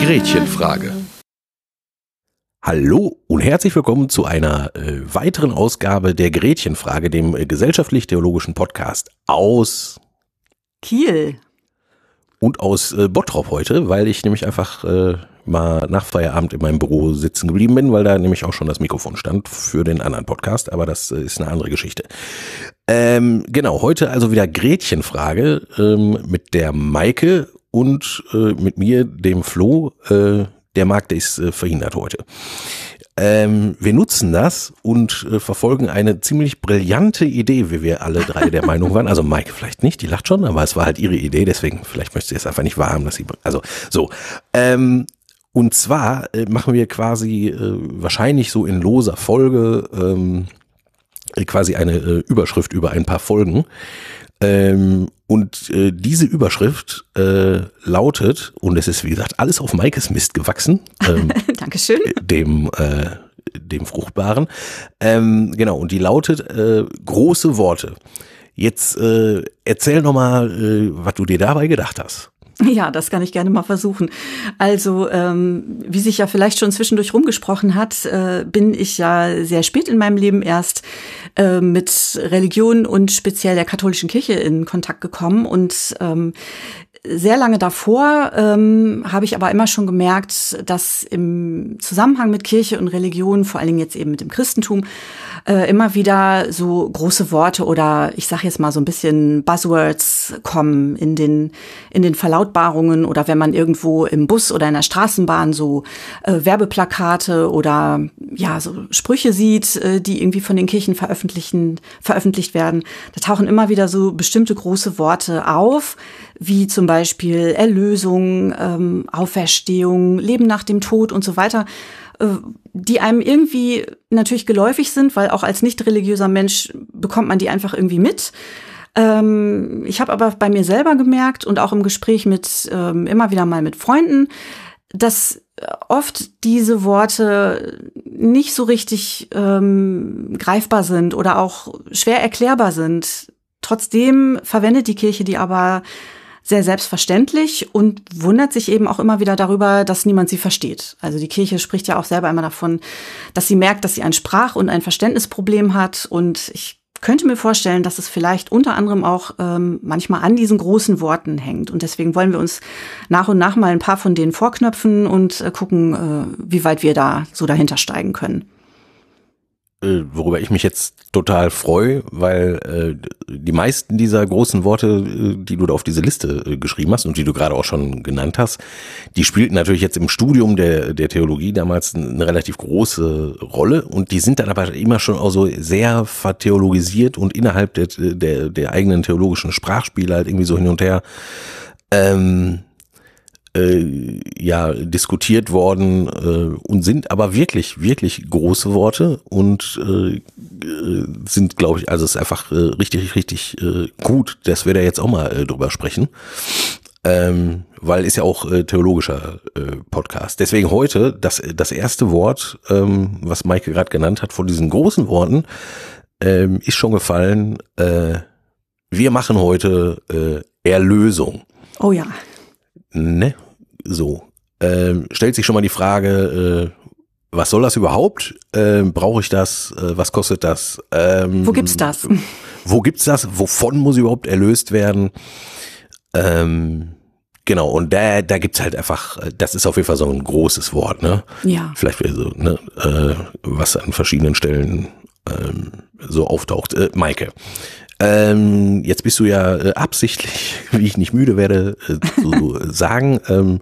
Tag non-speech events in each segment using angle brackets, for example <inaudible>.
Gretchenfrage. Hallo und herzlich willkommen zu einer äh, weiteren Ausgabe der Gretchenfrage, dem äh, gesellschaftlich-theologischen Podcast aus Kiel und aus äh, Bottrop heute, weil ich nämlich einfach äh, mal nach Feierabend in meinem Büro sitzen geblieben bin, weil da nämlich auch schon das Mikrofon stand für den anderen Podcast, aber das äh, ist eine andere Geschichte. Ähm, genau, heute also wieder Gretchenfrage ähm, mit der Maike und äh, mit mir, dem Flo. Äh, der Markt ist äh, verhindert heute. Ähm, wir nutzen das und äh, verfolgen eine ziemlich brillante Idee, wie wir alle drei der <laughs> Meinung waren. Also Maike vielleicht nicht, die lacht schon, aber es war halt ihre Idee, deswegen vielleicht möchte sie es einfach nicht wahrhaben, dass sie, also so. Ähm, und zwar äh, machen wir quasi äh, wahrscheinlich so in loser Folge ähm, quasi eine äh, Überschrift über ein paar Folgen. Ähm, und äh, diese Überschrift äh, lautet, und es ist wie gesagt alles auf Maikes Mist gewachsen. Ähm, <laughs> Dankeschön. Dem, äh, dem Fruchtbaren. Ähm, genau, und die lautet äh, große Worte. Jetzt äh, erzähl nochmal, äh, was du dir dabei gedacht hast. Ja, das kann ich gerne mal versuchen. Also, ähm, wie sich ja vielleicht schon zwischendurch rumgesprochen hat, äh, bin ich ja sehr spät in meinem Leben erst äh, mit Religion und speziell der katholischen Kirche in Kontakt gekommen und ähm, sehr lange davor ähm, habe ich aber immer schon gemerkt, dass im Zusammenhang mit Kirche und Religion, vor allen Dingen jetzt eben mit dem Christentum, äh, immer wieder so große Worte oder ich sage jetzt mal so ein bisschen Buzzwords kommen in den in den Verlautbarungen oder wenn man irgendwo im Bus oder in der Straßenbahn so äh, Werbeplakate oder ja so Sprüche sieht, äh, die irgendwie von den Kirchen veröffentlichen veröffentlicht werden, da tauchen immer wieder so bestimmte große Worte auf, wie zum Beispiel Erlösung, ähm, Auferstehung, Leben nach dem Tod und so weiter, äh, die einem irgendwie natürlich geläufig sind, weil auch als nicht religiöser Mensch bekommt man die einfach irgendwie mit. Ähm, ich habe aber bei mir selber gemerkt und auch im Gespräch mit ähm, immer wieder mal mit Freunden, dass oft diese Worte nicht so richtig ähm, greifbar sind oder auch schwer erklärbar sind. Trotzdem verwendet die Kirche die aber sehr selbstverständlich und wundert sich eben auch immer wieder darüber, dass niemand sie versteht. Also die Kirche spricht ja auch selber immer davon, dass sie merkt, dass sie ein Sprach- und ein Verständnisproblem hat. Und ich könnte mir vorstellen, dass es vielleicht unter anderem auch ähm, manchmal an diesen großen Worten hängt. Und deswegen wollen wir uns nach und nach mal ein paar von denen vorknöpfen und äh, gucken, äh, wie weit wir da so dahinter steigen können. Äh, worüber ich mich jetzt total freue, weil äh, die meisten dieser großen Worte, äh, die du da auf diese Liste äh, geschrieben hast und die du gerade auch schon genannt hast, die spielten natürlich jetzt im Studium der, der Theologie damals eine relativ große Rolle und die sind dann aber immer schon auch so sehr vertheologisiert und innerhalb der, der, der eigenen theologischen Sprachspiele halt irgendwie so hin und her. Ähm, äh, ja diskutiert worden äh, und sind aber wirklich wirklich große Worte und äh, sind glaube ich also es ist einfach äh, richtig richtig äh, gut dass wir da jetzt auch mal äh, drüber sprechen. Ähm, weil ist ja auch äh, theologischer äh, Podcast. Deswegen heute das das erste Wort ähm, was Maike gerade genannt hat von diesen großen Worten ähm, ist schon gefallen äh, wir machen heute äh, Erlösung. Oh ja. Ne? So. Ähm, stellt sich schon mal die Frage, äh, was soll das überhaupt? Ähm, Brauche ich das? Äh, was kostet das? Ähm, wo gibt's das? Wo gibt's das? Wovon muss überhaupt erlöst werden? Ähm, genau, und da, da gibt's halt einfach, das ist auf jeden Fall so ein großes Wort, ne? Ja. Vielleicht so, ne, äh, was an verschiedenen Stellen ähm, so auftaucht. Äh, Maike, ähm, jetzt bist du ja äh, absichtlich, <laughs> wie ich nicht müde werde, äh, zu <laughs> sagen, ähm,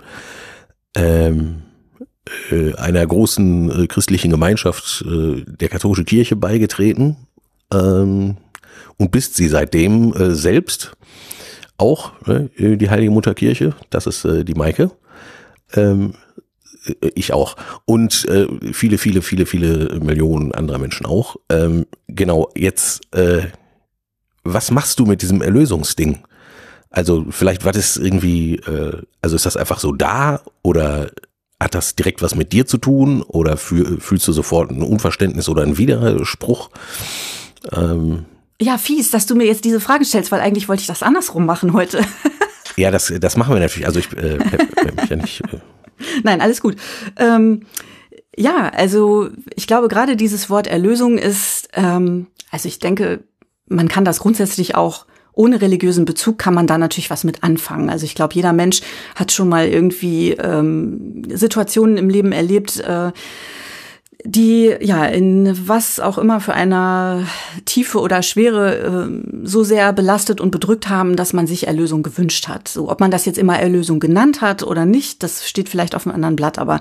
ähm, äh, einer großen äh, christlichen Gemeinschaft äh, der katholischen Kirche beigetreten ähm, und bist sie seitdem äh, selbst auch äh, die Heilige Mutterkirche. Das ist äh, die Maike. Ähm, äh, ich auch. Und äh, viele, viele, viele, viele Millionen anderer Menschen auch. Ähm, genau, jetzt äh, was machst du mit diesem Erlösungsding? Also vielleicht war das irgendwie, äh, also ist das einfach so da oder hat das direkt was mit dir zu tun oder fühlst du sofort ein Unverständnis oder einen Widerspruch? Ähm, ja, fies, dass du mir jetzt diese Frage stellst, weil eigentlich wollte ich das andersrum machen heute. <laughs> ja, das, das machen wir natürlich. Also ich äh, mich ja nicht. Äh. <laughs> Nein, alles gut. Ähm, ja, also ich glaube, gerade dieses Wort Erlösung ist, ähm, also ich denke, man kann das grundsätzlich auch ohne religiösen Bezug kann man da natürlich was mit anfangen. Also ich glaube, jeder Mensch hat schon mal irgendwie ähm, Situationen im Leben erlebt, äh, die ja in was auch immer für einer Tiefe oder Schwere äh, so sehr belastet und bedrückt haben, dass man sich Erlösung gewünscht hat. So, ob man das jetzt immer Erlösung genannt hat oder nicht, das steht vielleicht auf einem anderen Blatt, aber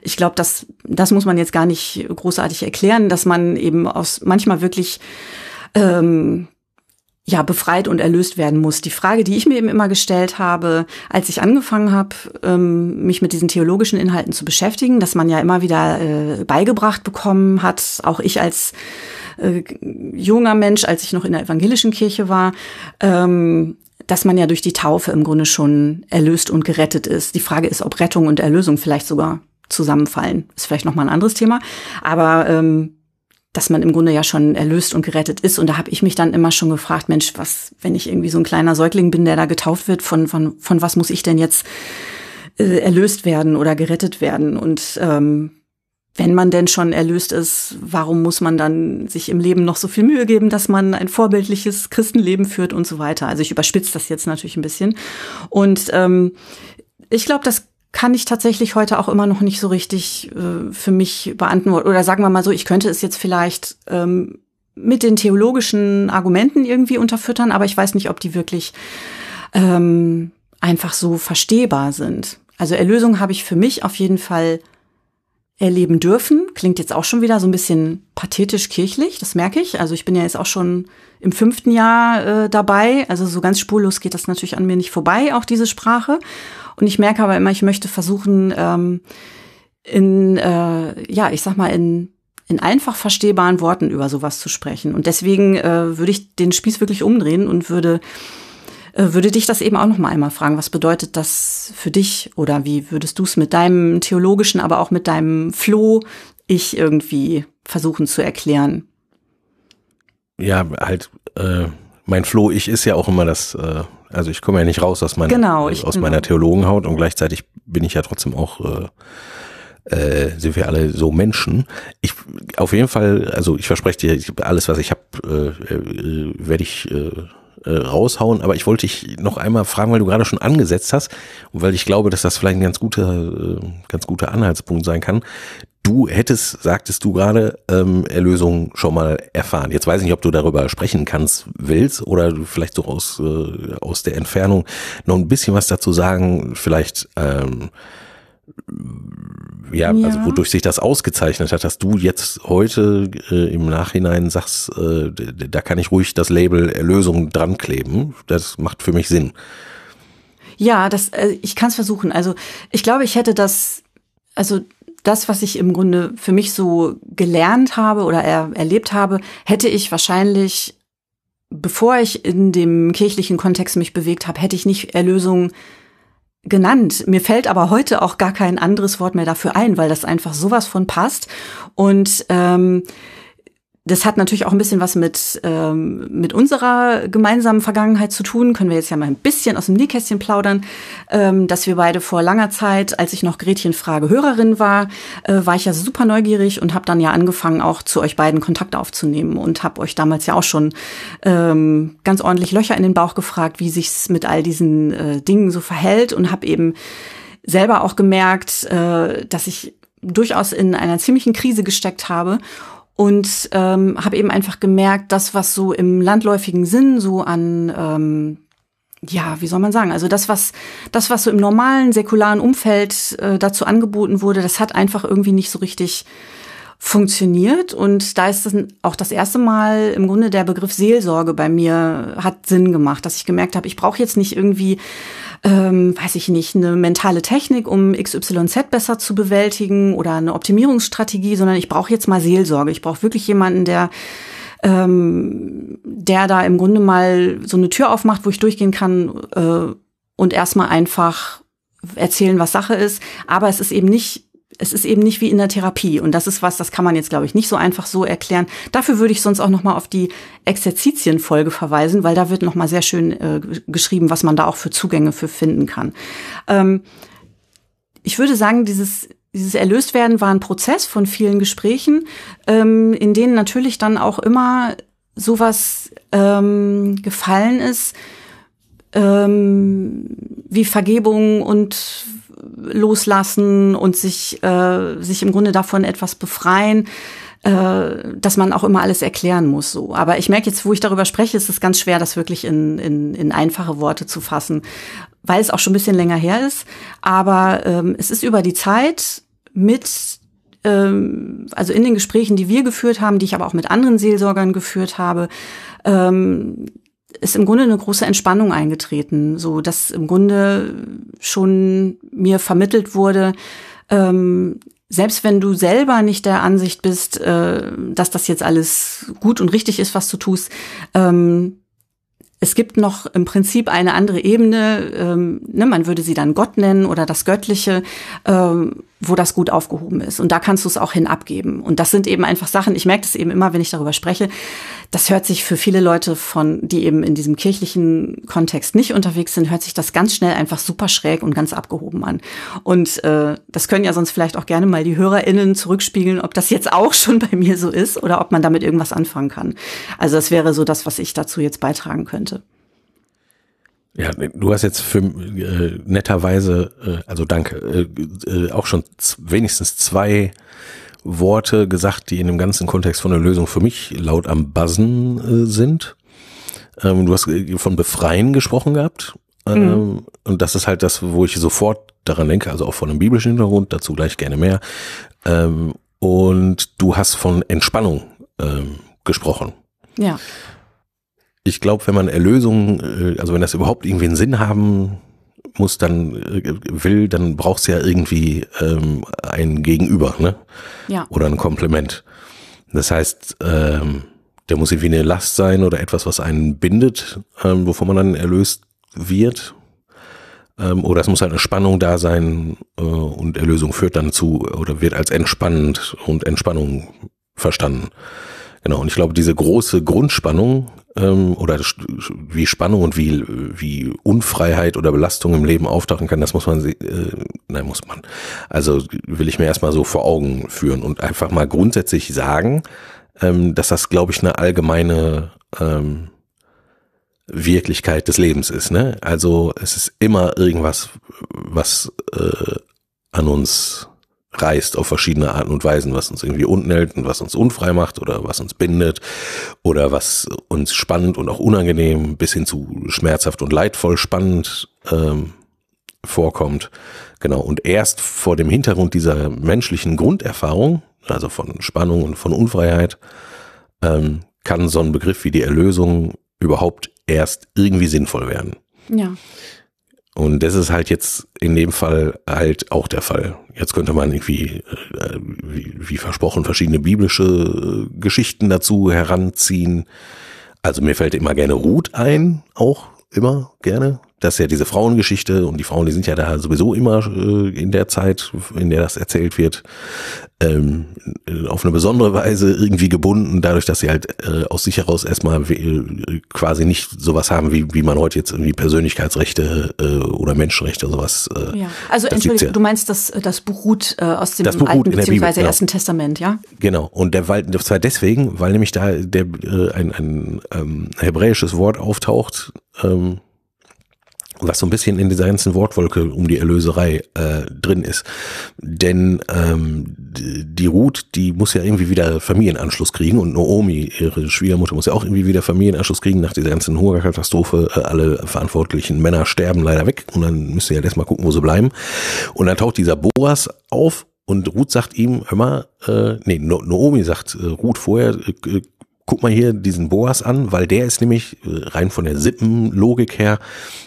ich glaube, das, das muss man jetzt gar nicht großartig erklären, dass man eben aus manchmal wirklich ähm, ja befreit und erlöst werden muss. Die Frage, die ich mir eben immer gestellt habe, als ich angefangen habe, ähm, mich mit diesen theologischen Inhalten zu beschäftigen, dass man ja immer wieder äh, beigebracht bekommen hat, auch ich als äh, junger Mensch, als ich noch in der evangelischen Kirche war, ähm, dass man ja durch die Taufe im Grunde schon erlöst und gerettet ist. Die Frage ist, ob Rettung und Erlösung vielleicht sogar zusammenfallen. Ist vielleicht noch mal ein anderes Thema, aber ähm, dass man im Grunde ja schon erlöst und gerettet ist. Und da habe ich mich dann immer schon gefragt, Mensch, was, wenn ich irgendwie so ein kleiner Säugling bin, der da getauft wird, von, von, von was muss ich denn jetzt äh, erlöst werden oder gerettet werden? Und ähm, wenn man denn schon erlöst ist, warum muss man dann sich im Leben noch so viel Mühe geben, dass man ein vorbildliches Christenleben führt und so weiter? Also ich überspitze das jetzt natürlich ein bisschen. Und ähm, ich glaube, das kann ich tatsächlich heute auch immer noch nicht so richtig äh, für mich beantworten. Oder sagen wir mal so, ich könnte es jetzt vielleicht ähm, mit den theologischen Argumenten irgendwie unterfüttern, aber ich weiß nicht, ob die wirklich ähm, einfach so verstehbar sind. Also Erlösung habe ich für mich auf jeden Fall erleben dürfen. Klingt jetzt auch schon wieder so ein bisschen pathetisch kirchlich, das merke ich. Also ich bin ja jetzt auch schon im fünften Jahr äh, dabei. Also so ganz spurlos geht das natürlich an mir nicht vorbei, auch diese Sprache. Und ich merke aber immer, ich möchte versuchen, ähm, in, äh, ja, ich sag mal, in, in einfach verstehbaren Worten über sowas zu sprechen. Und deswegen äh, würde ich den Spieß wirklich umdrehen und würde äh, würde dich das eben auch noch mal einmal fragen, was bedeutet das für dich oder wie würdest du es mit deinem theologischen, aber auch mit deinem Floh ich irgendwie versuchen zu erklären? Ja, halt äh, mein Floh ich ist ja auch immer das äh, also ich komme ja nicht raus aus meiner, genau, ich, aus genau. meiner Theologenhaut und gleichzeitig bin ich ja trotzdem auch äh, äh, sind wir alle so Menschen. Ich auf jeden Fall, also ich verspreche dir, alles was ich habe, äh, äh, werde ich äh, äh, raushauen. Aber ich wollte dich noch einmal fragen, weil du gerade schon angesetzt hast und weil ich glaube, dass das vielleicht ein ganz guter, äh, ganz guter Anhaltspunkt sein kann du hättest, sagtest du gerade, ähm, Erlösung schon mal erfahren. Jetzt weiß ich nicht, ob du darüber sprechen kannst, willst oder vielleicht so aus, äh, aus der Entfernung noch ein bisschen was dazu sagen, vielleicht ähm, ja, ja, also wodurch sich das ausgezeichnet hat, dass du jetzt heute äh, im Nachhinein sagst, äh, da kann ich ruhig das Label Erlösung dran kleben. Das macht für mich Sinn. Ja, das, äh, ich kann es versuchen. Also ich glaube, ich hätte das, also das, was ich im Grunde für mich so gelernt habe oder er, erlebt habe, hätte ich wahrscheinlich, bevor ich in dem kirchlichen Kontext mich bewegt habe, hätte ich nicht Erlösung genannt. Mir fällt aber heute auch gar kein anderes Wort mehr dafür ein, weil das einfach sowas von passt. Und ähm, das hat natürlich auch ein bisschen was mit, ähm, mit unserer gemeinsamen Vergangenheit zu tun. Können wir jetzt ja mal ein bisschen aus dem Nähkästchen plaudern, ähm, dass wir beide vor langer Zeit, als ich noch Gretchen Frage Hörerin war, äh, war ich ja super neugierig und habe dann ja angefangen, auch zu euch beiden Kontakt aufzunehmen und habe euch damals ja auch schon ähm, ganz ordentlich Löcher in den Bauch gefragt, wie sich's mit all diesen äh, Dingen so verhält und habe eben selber auch gemerkt, äh, dass ich durchaus in einer ziemlichen Krise gesteckt habe und ähm, habe eben einfach gemerkt, das, was so im landläufigen Sinn so an ähm, ja, wie soll man sagen? Also das, was das, was so im normalen säkularen Umfeld äh, dazu angeboten wurde, das hat einfach irgendwie nicht so richtig funktioniert. Und da ist das auch das erste Mal im Grunde der Begriff Seelsorge bei mir hat Sinn gemacht, dass ich gemerkt habe, ich brauche jetzt nicht irgendwie ähm, weiß ich nicht, eine mentale Technik, um XYZ besser zu bewältigen oder eine Optimierungsstrategie, sondern ich brauche jetzt mal Seelsorge. Ich brauche wirklich jemanden, der ähm, der da im Grunde mal so eine Tür aufmacht, wo ich durchgehen kann äh, und erstmal einfach erzählen, was Sache ist. Aber es ist eben nicht es ist eben nicht wie in der Therapie. Und das ist was, das kann man jetzt, glaube ich, nicht so einfach so erklären. Dafür würde ich sonst auch noch mal auf die Exerzitienfolge verweisen, weil da wird noch mal sehr schön äh, geschrieben, was man da auch für Zugänge für finden kann. Ähm, ich würde sagen, dieses dieses Erlöstwerden war ein Prozess von vielen Gesprächen, ähm, in denen natürlich dann auch immer sowas ähm, gefallen ist, ähm, wie Vergebung und Loslassen und sich, äh, sich im Grunde davon etwas befreien, äh, dass man auch immer alles erklären muss. So. Aber ich merke jetzt, wo ich darüber spreche, ist es ganz schwer, das wirklich in, in, in einfache Worte zu fassen, weil es auch schon ein bisschen länger her ist. Aber ähm, es ist über die Zeit mit ähm, also in den Gesprächen, die wir geführt haben, die ich aber auch mit anderen Seelsorgern geführt habe, ähm, ist im Grunde eine große Entspannung eingetreten, so dass im Grunde schon mir vermittelt wurde, ähm, selbst wenn du selber nicht der Ansicht bist, äh, dass das jetzt alles gut und richtig ist, was du tust, ähm, es gibt noch im Prinzip eine andere Ebene, ähm, ne, man würde sie dann Gott nennen oder das Göttliche, ähm, wo das gut aufgehoben ist. Und da kannst du es auch hin abgeben. Und das sind eben einfach Sachen, ich merke das eben immer, wenn ich darüber spreche, das hört sich für viele Leute von, die eben in diesem kirchlichen Kontext nicht unterwegs sind, hört sich das ganz schnell einfach super schräg und ganz abgehoben an. Und äh, das können ja sonst vielleicht auch gerne mal die HörerInnen zurückspiegeln, ob das jetzt auch schon bei mir so ist oder ob man damit irgendwas anfangen kann. Also das wäre so das, was ich dazu jetzt beitragen könnte. Ja, du hast jetzt für äh, netterweise, äh, also danke, äh, äh, auch schon wenigstens zwei Worte gesagt, die in dem ganzen Kontext von der Lösung für mich laut am Buzzen äh, sind. Ähm, du hast äh, von Befreien gesprochen gehabt. Ähm, mhm. Und das ist halt das, wo ich sofort daran denke, also auch von einem biblischen Hintergrund, dazu gleich gerne mehr. Ähm, und du hast von Entspannung ähm, gesprochen. Ja ich glaube, wenn man Erlösung, äh, also wenn das überhaupt irgendwie einen Sinn haben muss, dann äh, will, dann braucht es ja irgendwie ähm, ein Gegenüber, ne? Ja. Oder ein Komplement. Das heißt, ähm, der muss irgendwie eine Last sein oder etwas, was einen bindet, ähm, wovon man dann erlöst wird. Ähm, oder es muss halt eine Spannung da sein äh, und Erlösung führt dann zu oder wird als entspannend und Entspannung verstanden. Genau, und ich glaube, diese große Grundspannung ähm, oder wie Spannung und wie, wie Unfreiheit oder Belastung im Leben auftauchen kann, das muss man, äh, nein, muss man. Also will ich mir erstmal so vor Augen führen und einfach mal grundsätzlich sagen, ähm, dass das, glaube ich, eine allgemeine ähm, Wirklichkeit des Lebens ist. Ne? Also es ist immer irgendwas, was äh, an uns reißt auf verschiedene Arten und Weisen, was uns irgendwie unten hält und was uns unfrei macht oder was uns bindet oder was uns spannend und auch unangenehm bis hin zu schmerzhaft und leidvoll spannend ähm, vorkommt. Genau. Und erst vor dem Hintergrund dieser menschlichen Grunderfahrung, also von Spannung und von Unfreiheit, ähm, kann so ein Begriff wie die Erlösung überhaupt erst irgendwie sinnvoll werden. Ja. Und das ist halt jetzt in dem Fall halt auch der Fall. Jetzt könnte man irgendwie, äh, wie, versprochen, verschiedene biblische äh, Geschichten dazu heranziehen. Also mir fällt immer gerne Ruth ein, auch immer gerne das ist ja diese Frauengeschichte und die Frauen, die sind ja da sowieso immer äh, in der Zeit, in der das erzählt wird, ähm, auf eine besondere Weise irgendwie gebunden, dadurch, dass sie halt äh, aus sich heraus erstmal äh, quasi nicht sowas haben, wie, wie man heute jetzt irgendwie Persönlichkeitsrechte äh, oder Menschenrechte oder sowas. Äh, ja. Also Entschuldigung, ja. du meinst, dass das beruht äh, aus dem Alten bzw. Ersten genau. Testament, ja? Genau. Und der weil das war deswegen, weil nämlich da der äh, ein, ein ähm, hebräisches Wort auftaucht, ähm, was so ein bisschen in dieser ganzen Wortwolke um die Erlöserei äh, drin ist. Denn ähm, die Ruth, die muss ja irgendwie wieder Familienanschluss kriegen und Naomi, ihre Schwiegermutter, muss ja auch irgendwie wieder Familienanschluss kriegen nach dieser ganzen Hungerkatastrophe. Äh, alle verantwortlichen Männer sterben leider weg und dann müssen sie ja erstmal gucken, wo sie bleiben. Und dann taucht dieser Boas auf und Ruth sagt ihm, mal, äh, nee, Naomi sagt äh, Ruth vorher, äh, guck mal hier diesen Boas an, weil der ist nämlich äh, rein von der Sippenlogik her,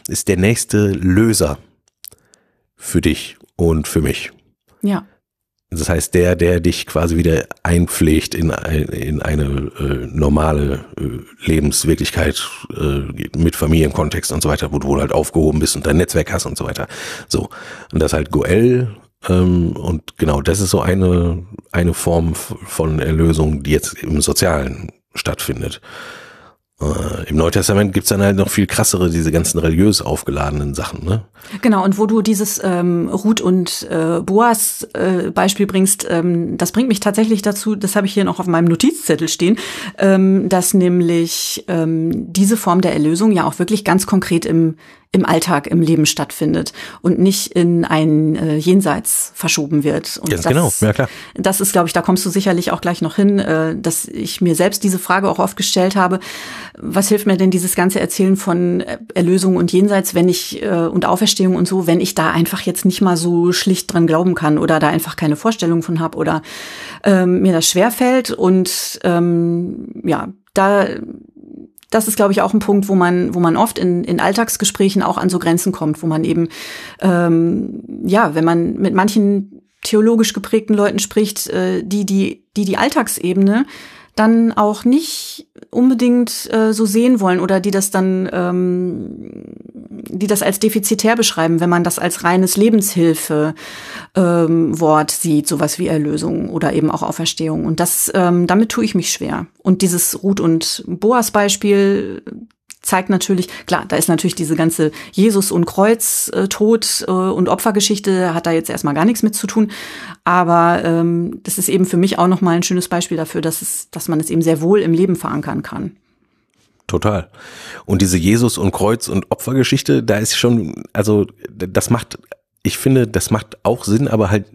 ist der nächste Löser für dich und für mich. Ja. Das heißt, der, der dich quasi wieder einpflegt in, ein, in eine äh, normale äh, Lebenswirklichkeit äh, mit Familienkontext und so weiter, wo du wohl halt aufgehoben bist und dein Netzwerk hast und so weiter. So. Und das halt Goel ähm, und genau, das ist so eine, eine Form von Erlösung, die jetzt im Sozialen stattfindet. Äh, Im Neutestament gibt's dann halt noch viel krassere, diese ganzen religiös aufgeladenen Sachen, ne? Genau, und wo du dieses ähm, Ruth und äh, Boas äh, Beispiel bringst, ähm, das bringt mich tatsächlich dazu, das habe ich hier noch auf meinem Notizzettel stehen, ähm, dass nämlich ähm, diese Form der Erlösung ja auch wirklich ganz konkret im im Alltag, im Leben stattfindet und nicht in ein äh, Jenseits verschoben wird. Und Ganz das, genau, ja klar. Das ist, glaube ich, da kommst du sicherlich auch gleich noch hin, äh, dass ich mir selbst diese Frage auch oft gestellt habe. Was hilft mir denn dieses ganze Erzählen von Erlösung und Jenseits, wenn ich äh, und Auferstehung und so, wenn ich da einfach jetzt nicht mal so schlicht dran glauben kann oder da einfach keine Vorstellung von habe oder ähm, mir das schwerfällt und ähm, ja, da das ist, glaube ich, auch ein Punkt, wo man, wo man oft in, in Alltagsgesprächen auch an so Grenzen kommt, wo man eben, ähm, ja, wenn man mit manchen theologisch geprägten Leuten spricht, äh, die, die, die die Alltagsebene dann auch nicht unbedingt äh, so sehen wollen oder die das dann, ähm, die das als defizitär beschreiben, wenn man das als reines Lebenshilfe ähm, Wort sieht, sowas wie Erlösung oder eben auch Auferstehung. Und das, ähm, damit tue ich mich schwer. Und dieses Ruth und Boas Beispiel zeigt natürlich, klar, da ist natürlich diese ganze Jesus- und Kreuz-Tod- äh, und Opfergeschichte, hat da jetzt erstmal gar nichts mit zu tun. Aber ähm, das ist eben für mich auch nochmal ein schönes Beispiel dafür, dass, es, dass man es eben sehr wohl im Leben verankern kann. Total. Und diese Jesus- und Kreuz- und Opfergeschichte, da ist schon, also das macht, ich finde, das macht auch Sinn, aber halt,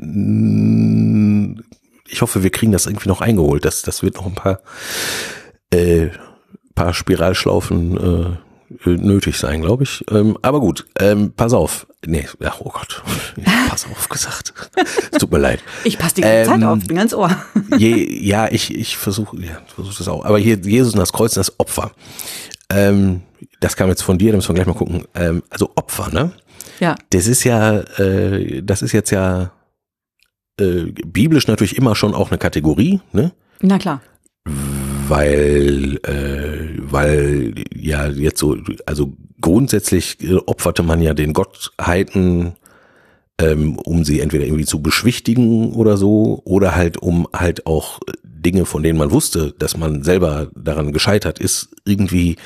ich hoffe, wir kriegen das irgendwie noch eingeholt. Das, das wird noch ein paar äh, paar Spiralschlaufen äh, nötig sein, glaube ich. Ähm, aber gut, ähm, pass auf. Nee, ja, oh Gott, pass auf gesagt. tut mir leid. <laughs> Ich passe die ganze ähm, Zeit auf, bin ganz Ohr. <laughs> je, ja, ich, ich versuche ja, versuch das auch. Aber hier Jesus und das Kreuz und das Opfer. Ähm, das kam jetzt von dir, da müssen wir gleich mal gucken. Ähm, also Opfer, ne? Ja. Das ist ja, äh, das ist jetzt ja äh, biblisch natürlich immer schon auch eine Kategorie, ne? Na klar weil äh, weil ja jetzt so also grundsätzlich äh, opferte man ja den Gottheiten ähm, um sie entweder irgendwie zu beschwichtigen oder so oder halt um halt auch Dinge von denen man wusste dass man selber daran gescheitert ist irgendwie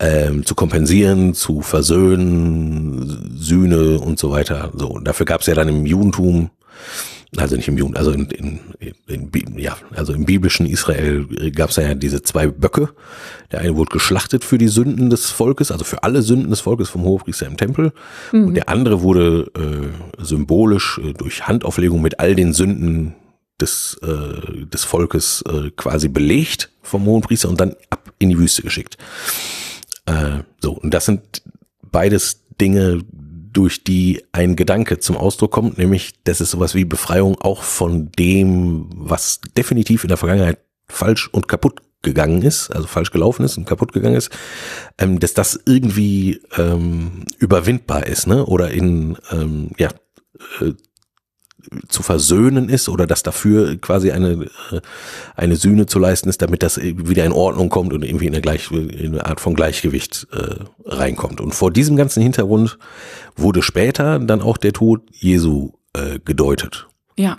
ähm, zu kompensieren zu versöhnen Sühne und so weiter. So dafür gab es ja dann im Judentum also nicht im Juden, also in, in, in, ja, also im biblischen Israel gab es ja diese zwei Böcke. Der eine wurde geschlachtet für die Sünden des Volkes, also für alle Sünden des Volkes vom Hohepriester im Tempel. Mhm. Und der andere wurde äh, symbolisch äh, durch Handauflegung mit all den Sünden des, äh, des Volkes äh, quasi belegt vom Hohenpriester und dann ab in die Wüste geschickt. Äh, so, und das sind beides Dinge, durch die ein Gedanke zum Ausdruck kommt, nämlich das ist sowas wie Befreiung auch von dem, was definitiv in der Vergangenheit falsch und kaputt gegangen ist, also falsch gelaufen ist und kaputt gegangen ist, ähm, dass das irgendwie ähm, überwindbar ist, ne? Oder in ähm, ja äh, zu versöhnen ist oder dass dafür quasi eine, äh, eine Sühne zu leisten ist, damit das wieder in Ordnung kommt und irgendwie in eine, Gleich, in eine Art von Gleichgewicht äh, reinkommt. Und vor diesem ganzen Hintergrund wurde später dann auch der Tod Jesu äh, gedeutet. Ja.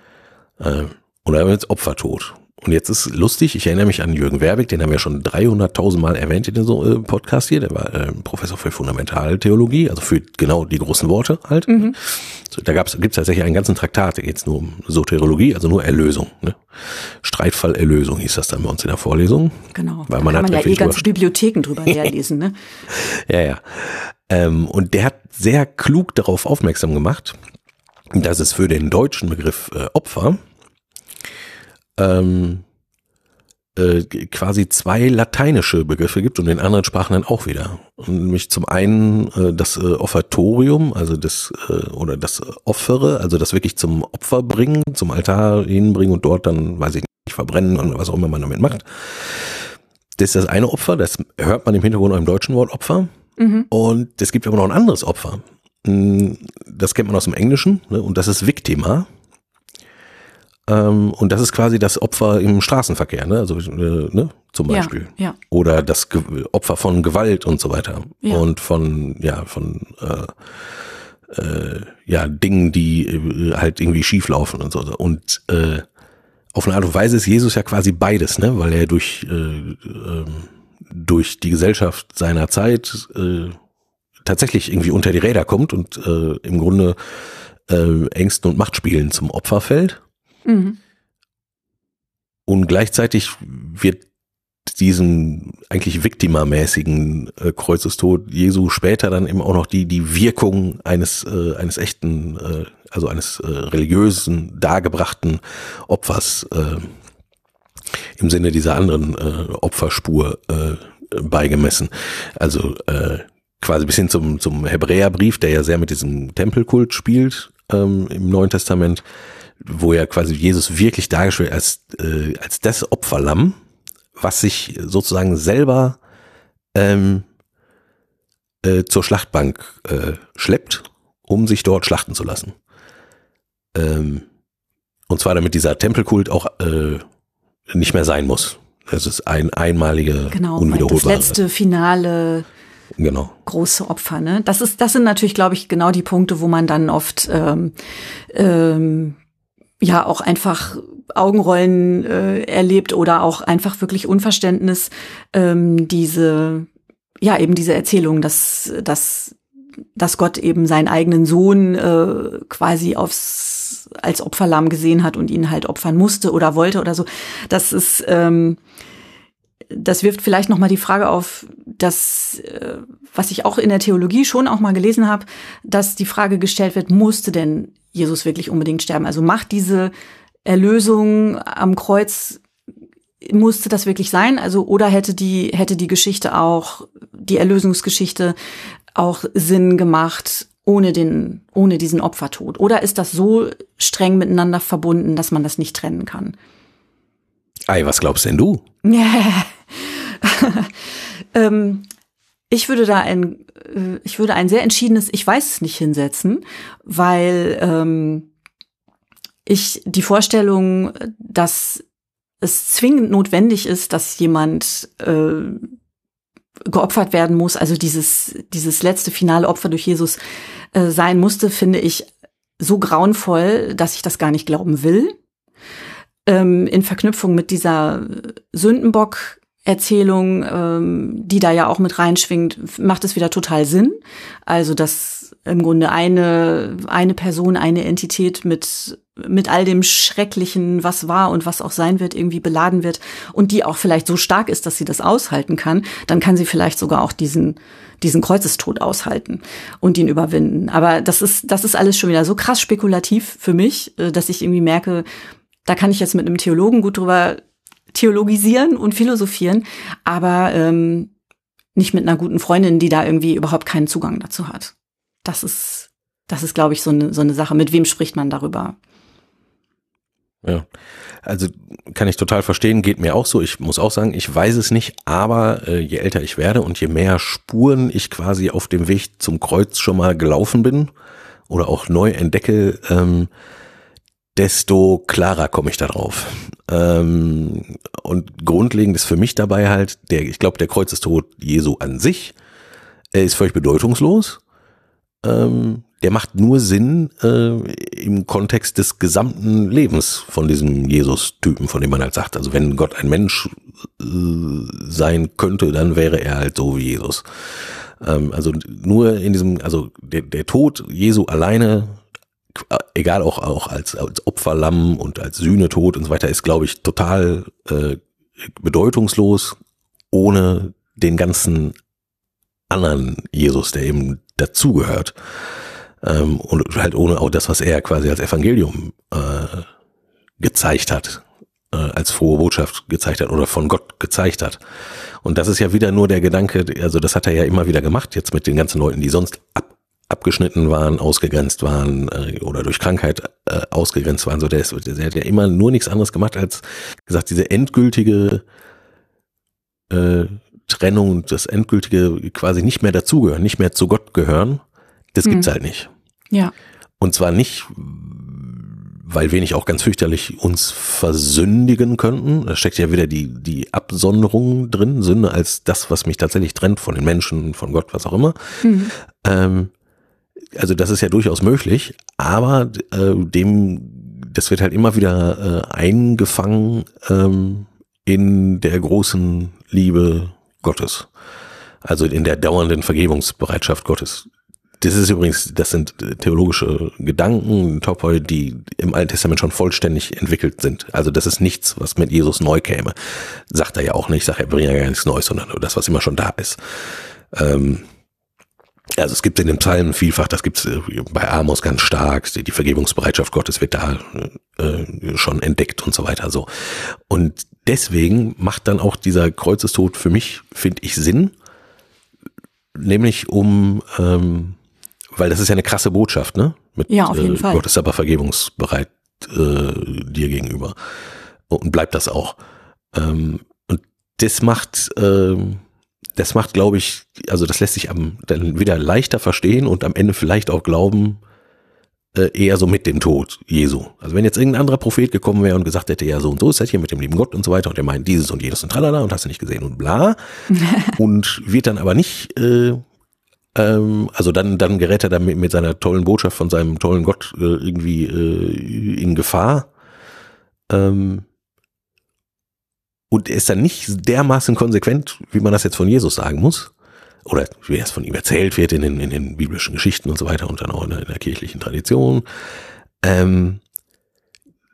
Äh, und jetzt Opfertod. Und jetzt ist lustig, ich erinnere mich an Jürgen Werbeck, den haben wir schon 300.000 Mal erwähnt in dem äh, Podcast hier, der war äh, Professor für Fundamentaltheologie, also für genau die großen Worte halt. Mhm. So, da gibt's tatsächlich einen ganzen Traktat, da geht's nur um Soteriologie, also nur Erlösung. Ne? Streitfall Erlösung hieß das dann bei uns in der Vorlesung. Genau, weil da man kann hat man ja eh ganze Bibliotheken drüber <laughs> herlesen. Ne? ja, ja. Ähm, und der hat sehr klug darauf aufmerksam gemacht, dass es für den deutschen Begriff äh, Opfer ähm, äh, quasi zwei lateinische Begriffe gibt und in anderen Sprachen dann auch wieder. Und nämlich zum einen äh, das äh, Offertorium, also das äh, oder das Offere, also das wirklich zum Opfer bringen, zum Altar hinbringen und dort dann, weiß ich nicht, verbrennen und was auch immer man damit macht. Das ist das eine Opfer, das hört man im Hintergrund auch im deutschen Wort Opfer. Mhm. Und es gibt aber noch ein anderes Opfer. Hm, das kennt man aus dem Englischen ne? und das ist Victima. Ähm, und das ist quasi das Opfer im Straßenverkehr, ne? Also äh, ne? zum Beispiel. Ja, ja. Oder das Ge Opfer von Gewalt und so weiter. Ja. Und von, ja, von äh, äh, ja, Dingen, die äh, halt irgendwie schief laufen und so. Und äh, auf eine Art und Weise ist Jesus ja quasi beides, ne? Weil er durch, äh, äh, durch die Gesellschaft seiner Zeit äh, tatsächlich irgendwie unter die Räder kommt und äh, im Grunde äh, Ängsten und Machtspielen zum Opfer fällt. Mhm. Und gleichzeitig wird diesen eigentlich viktimamäßigen äh, Kreuzestod Jesu später dann eben auch noch die die Wirkung eines äh, eines echten äh, also eines äh, religiösen dargebrachten Opfers äh, im Sinne dieser anderen äh, Opferspur äh, beigemessen. Also äh, quasi bis hin zum zum Hebräerbrief, der ja sehr mit diesem Tempelkult spielt ähm, im Neuen Testament, wo ja quasi Jesus wirklich dargestellt als äh, als das Opferlamm was sich sozusagen selber ähm, äh, zur Schlachtbank äh, schleppt, um sich dort schlachten zu lassen. Ähm, und zwar damit dieser Tempelkult auch äh, nicht mehr sein muss. Das ist ein einmalige, genau, unwiederholbare. Das letzte finale genau. große Opfer. Ne? Das ist, das sind natürlich, glaube ich, genau die Punkte, wo man dann oft ähm, ähm, ja auch einfach Augenrollen äh, erlebt oder auch einfach wirklich Unverständnis, ähm, diese, ja, eben diese Erzählung, dass, dass, dass Gott eben seinen eigenen Sohn äh, quasi aufs, als Opferlamm gesehen hat und ihn halt opfern musste oder wollte oder so. Das ist, ähm, das wirft vielleicht noch mal die Frage auf, dass äh, was ich auch in der Theologie schon auch mal gelesen habe, dass die Frage gestellt wird, musste denn Jesus wirklich unbedingt sterben? Also macht diese Erlösung am Kreuz musste das wirklich sein? Also oder hätte die hätte die Geschichte auch die Erlösungsgeschichte auch Sinn gemacht ohne den ohne diesen Opfertod? Oder ist das so streng miteinander verbunden, dass man das nicht trennen kann? Ei, was glaubst denn du? <laughs> ähm, ich würde da ein äh, ich würde ein sehr entschiedenes ich weiß es nicht hinsetzen, weil ähm, ich die Vorstellung, dass es zwingend notwendig ist, dass jemand äh, geopfert werden muss, also dieses, dieses letzte finale Opfer durch Jesus äh, sein musste, finde ich so grauenvoll, dass ich das gar nicht glauben will. Ähm, in Verknüpfung mit dieser Sündenbock Erzählung, ähm, die da ja auch mit reinschwingt, macht es wieder total Sinn. Also, dass im Grunde eine, eine Person, eine Entität mit mit all dem Schrecklichen, was war und was auch sein wird, irgendwie beladen wird und die auch vielleicht so stark ist, dass sie das aushalten kann, dann kann sie vielleicht sogar auch diesen diesen Kreuzestod aushalten und ihn überwinden. Aber das ist das ist alles schon wieder so krass spekulativ für mich, äh, dass ich irgendwie merke, da kann ich jetzt mit einem Theologen gut drüber theologisieren und philosophieren, aber ähm, nicht mit einer guten Freundin, die da irgendwie überhaupt keinen Zugang dazu hat. Das ist das ist, glaube ich, so eine, so eine Sache. Mit wem spricht man darüber? Ja, also kann ich total verstehen, geht mir auch so. Ich muss auch sagen, ich weiß es nicht, aber äh, je älter ich werde und je mehr Spuren ich quasi auf dem Weg zum Kreuz schon mal gelaufen bin oder auch neu entdecke, ähm, desto klarer komme ich da drauf. Ähm, und grundlegend ist für mich dabei halt, der, ich glaube, der Kreuzestod Jesu an sich, er ist völlig bedeutungslos. Ähm, der macht nur Sinn äh, im Kontext des gesamten Lebens von diesem Jesus-Typen, von dem man halt sagt. Also wenn Gott ein Mensch äh, sein könnte, dann wäre er halt so wie Jesus. Ähm, also nur in diesem, also der, der Tod Jesu alleine, egal auch, auch als, als Opferlamm und als Sühnetod und so weiter, ist, glaube ich, total äh, bedeutungslos, ohne den ganzen anderen Jesus, der eben dazugehört ähm, und halt ohne auch das, was er quasi als Evangelium äh, gezeigt hat, äh, als frohe Botschaft gezeigt hat oder von Gott gezeigt hat. Und das ist ja wieder nur der Gedanke, also das hat er ja immer wieder gemacht, jetzt mit den ganzen Leuten, die sonst ab, abgeschnitten waren, ausgegrenzt waren äh, oder durch Krankheit äh, ausgegrenzt waren. So der, ist, der hat ja immer nur nichts anderes gemacht, als gesagt, diese endgültige äh, Trennung, das endgültige quasi nicht mehr dazugehören, nicht mehr zu Gott gehören, das gibt's hm. halt nicht. Ja. Und zwar nicht, weil wir nicht auch ganz fürchterlich uns versündigen könnten. Da steckt ja wieder die, die Absonderung drin, Sünde als das, was mich tatsächlich trennt von den Menschen, von Gott, was auch immer. Mhm. Ähm, also das ist ja durchaus möglich, aber äh, dem, das wird halt immer wieder äh, eingefangen ähm, in der großen Liebe Gottes. Also in der dauernden Vergebungsbereitschaft Gottes. Das ist übrigens, das sind theologische Gedanken, Topoi, die im Alten Testament schon vollständig entwickelt sind. Also das ist nichts, was mit Jesus neu käme. Sagt er ja auch nicht, sagt er bringt ja gar nichts Neues, sondern nur das, was immer schon da ist. Ähm, also es gibt in den Psalmen vielfach, das gibt es äh, bei Amos ganz stark, die Vergebungsbereitschaft Gottes wird da äh, schon entdeckt und so weiter so. Und deswegen macht dann auch dieser Kreuzestod für mich, finde ich, Sinn, nämlich um ähm, weil das ist ja eine krasse Botschaft, ne? Mit, ja, auf jeden äh, Fall. Gott ist aber vergebungsbereit äh, dir gegenüber. Und bleibt das auch. Ähm, und das macht, äh, das macht, glaube ich, also das lässt sich am, dann wieder leichter verstehen und am Ende vielleicht auch glauben, äh, eher so mit dem Tod Jesu. Also wenn jetzt irgendein anderer Prophet gekommen wäre und gesagt hätte, ja, so und so ist das hier mit dem lieben Gott und so weiter und er meint dieses und jenes und tralala und hast du nicht gesehen und bla <laughs> und wird dann aber nicht äh, ähm, also dann, dann gerät er dann mit, mit seiner tollen Botschaft von seinem tollen Gott äh, irgendwie äh, in Gefahr. Ähm, und er ist dann nicht dermaßen konsequent, wie man das jetzt von Jesus sagen muss. Oder wie es von ihm erzählt wird in den, in den biblischen Geschichten und so weiter und dann auch in der, in der kirchlichen Tradition. Ähm,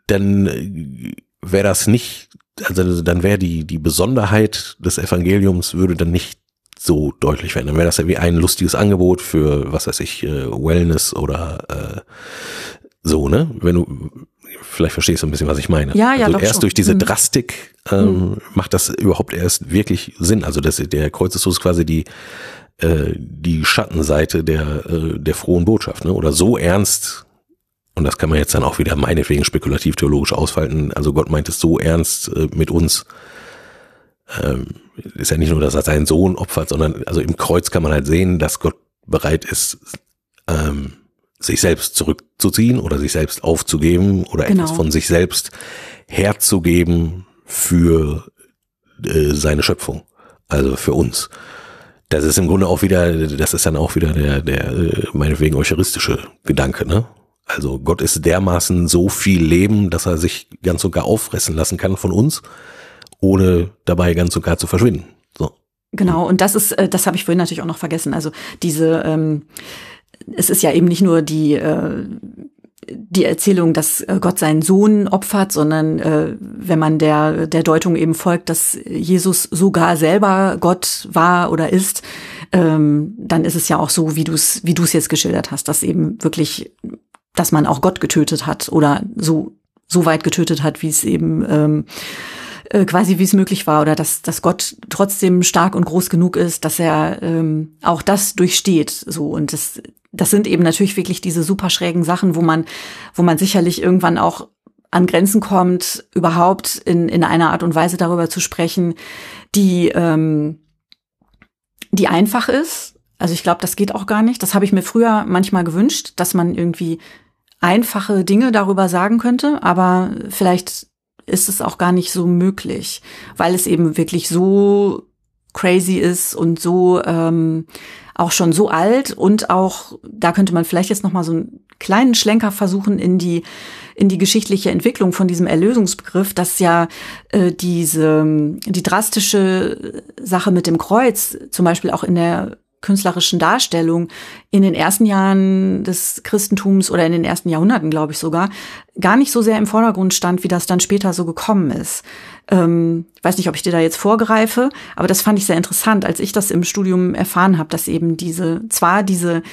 dann wäre das nicht, also dann wäre die, die Besonderheit des Evangeliums würde dann nicht so deutlich werden. Dann wäre das ja wie ein lustiges Angebot für, was weiß ich, äh, Wellness oder äh, so, ne? Wenn du, vielleicht verstehst du ein bisschen, was ich meine. Ja, ja, also doch erst schon. durch diese Mhm. Drastik ähm, Mhm. macht das überhaupt erst wirklich Sinn. Also das, der Kreuzestod ist quasi die äh, die Schattenseite der äh, der frohen Botschaft, ne? Oder so ernst und das kann man jetzt dann auch wieder meinetwegen spekulativ theologisch ausfalten. Also Gott meint es so ernst äh, mit uns. Ähm, ist ja nicht nur, dass er seinen Sohn opfert, sondern also im Kreuz kann man halt sehen, dass Gott bereit ist, ähm, sich selbst zurückzuziehen oder sich selbst aufzugeben oder Genau. etwas von sich selbst herzugeben für äh, seine Schöpfung, also für uns. Das ist im Grunde auch wieder, das ist dann auch wieder der, der äh, meinetwegen eucharistische Gedanke, ne? Also Gott ist dermaßen so viel Leben, dass er sich ganz und gar auffressen lassen kann von uns, ohne dabei ganz und gar zu verschwinden. So. Genau, und das ist, äh, das habe ich vorhin natürlich auch noch vergessen. Also diese, ähm, es ist ja eben nicht nur die, äh, die Erzählung, dass äh, Gott seinen Sohn opfert, sondern äh, wenn man der, der Deutung eben folgt, dass Jesus sogar selber Gott war oder ist, ähm, dann ist es ja auch so, wie du es wie du jetzt geschildert hast, dass eben wirklich, dass man auch Gott getötet hat oder so, so weit getötet hat, wie es eben ähm, äh, quasi wie es möglich war oder dass, dass Gott trotzdem stark und groß genug ist, dass er ähm, auch das durchsteht. So und das, das sind eben natürlich wirklich diese super schrägen Sachen, wo man, wo man sicherlich irgendwann auch an Grenzen kommt, überhaupt in, in einer Art und Weise darüber zu sprechen, die, ähm, die einfach ist. Also ich glaube, das geht auch gar nicht. Das habe ich mir früher manchmal gewünscht, dass man irgendwie einfache Dinge darüber sagen könnte, aber vielleicht ist es auch gar nicht so möglich, weil es eben wirklich so crazy ist und so ähm, auch schon so alt und auch da könnte man vielleicht jetzt noch mal so einen kleinen Schlenker versuchen in die in die geschichtliche Entwicklung von diesem Erlösungsbegriff, dass ja äh, diese die drastische Sache mit dem Kreuz zum Beispiel auch in der künstlerischen Darstellung in den ersten Jahren des Christentums oder in den ersten Jahrhunderten, glaube ich sogar, gar nicht so sehr im Vordergrund stand, wie das dann später so gekommen ist. Ähm, weiß nicht, ob ich dir da jetzt vorgreife, aber das fand ich sehr interessant, als ich das im Studium erfahren habe, dass eben diese, zwar diese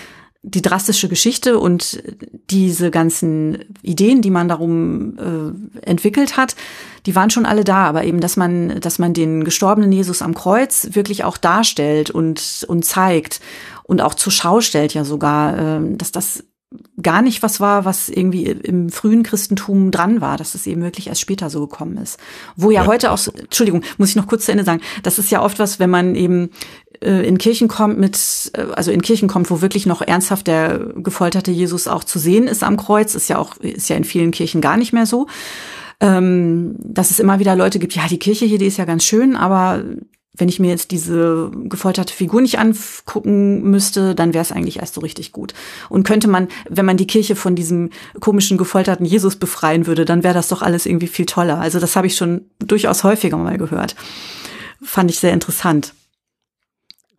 die drastische Geschichte und diese ganzen Ideen, die man darum äh, entwickelt hat, die waren schon alle da, aber eben, dass man, dass man den gestorbenen Jesus am Kreuz wirklich auch darstellt und, und zeigt und auch zur Schau stellt ja sogar, äh, dass das gar nicht was war, was irgendwie im frühen Christentum dran war, dass es eben wirklich erst später so gekommen ist. Wo ja, Ja. heute auch, so- Entschuldigung, muss ich noch kurz zu Ende sagen, das ist ja oft was, wenn man eben äh, in Kirchen kommt mit, äh, also in Kirchen kommt, wo wirklich noch ernsthaft der gefolterte Jesus auch zu sehen ist am Kreuz, ist ja auch, ist ja in vielen Kirchen gar nicht mehr so. Ähm, dass es immer wieder Leute gibt, ja, die Kirche hier, die ist ja ganz schön, aber wenn ich mir jetzt diese gefolterte Figur nicht angucken müsste, dann wäre es eigentlich erst so richtig gut. Und könnte man, wenn man die Kirche von diesem komischen gefolterten Jesus befreien würde, dann wäre das doch alles irgendwie viel toller. Also das habe ich schon durchaus häufiger mal gehört. Fand ich sehr interessant.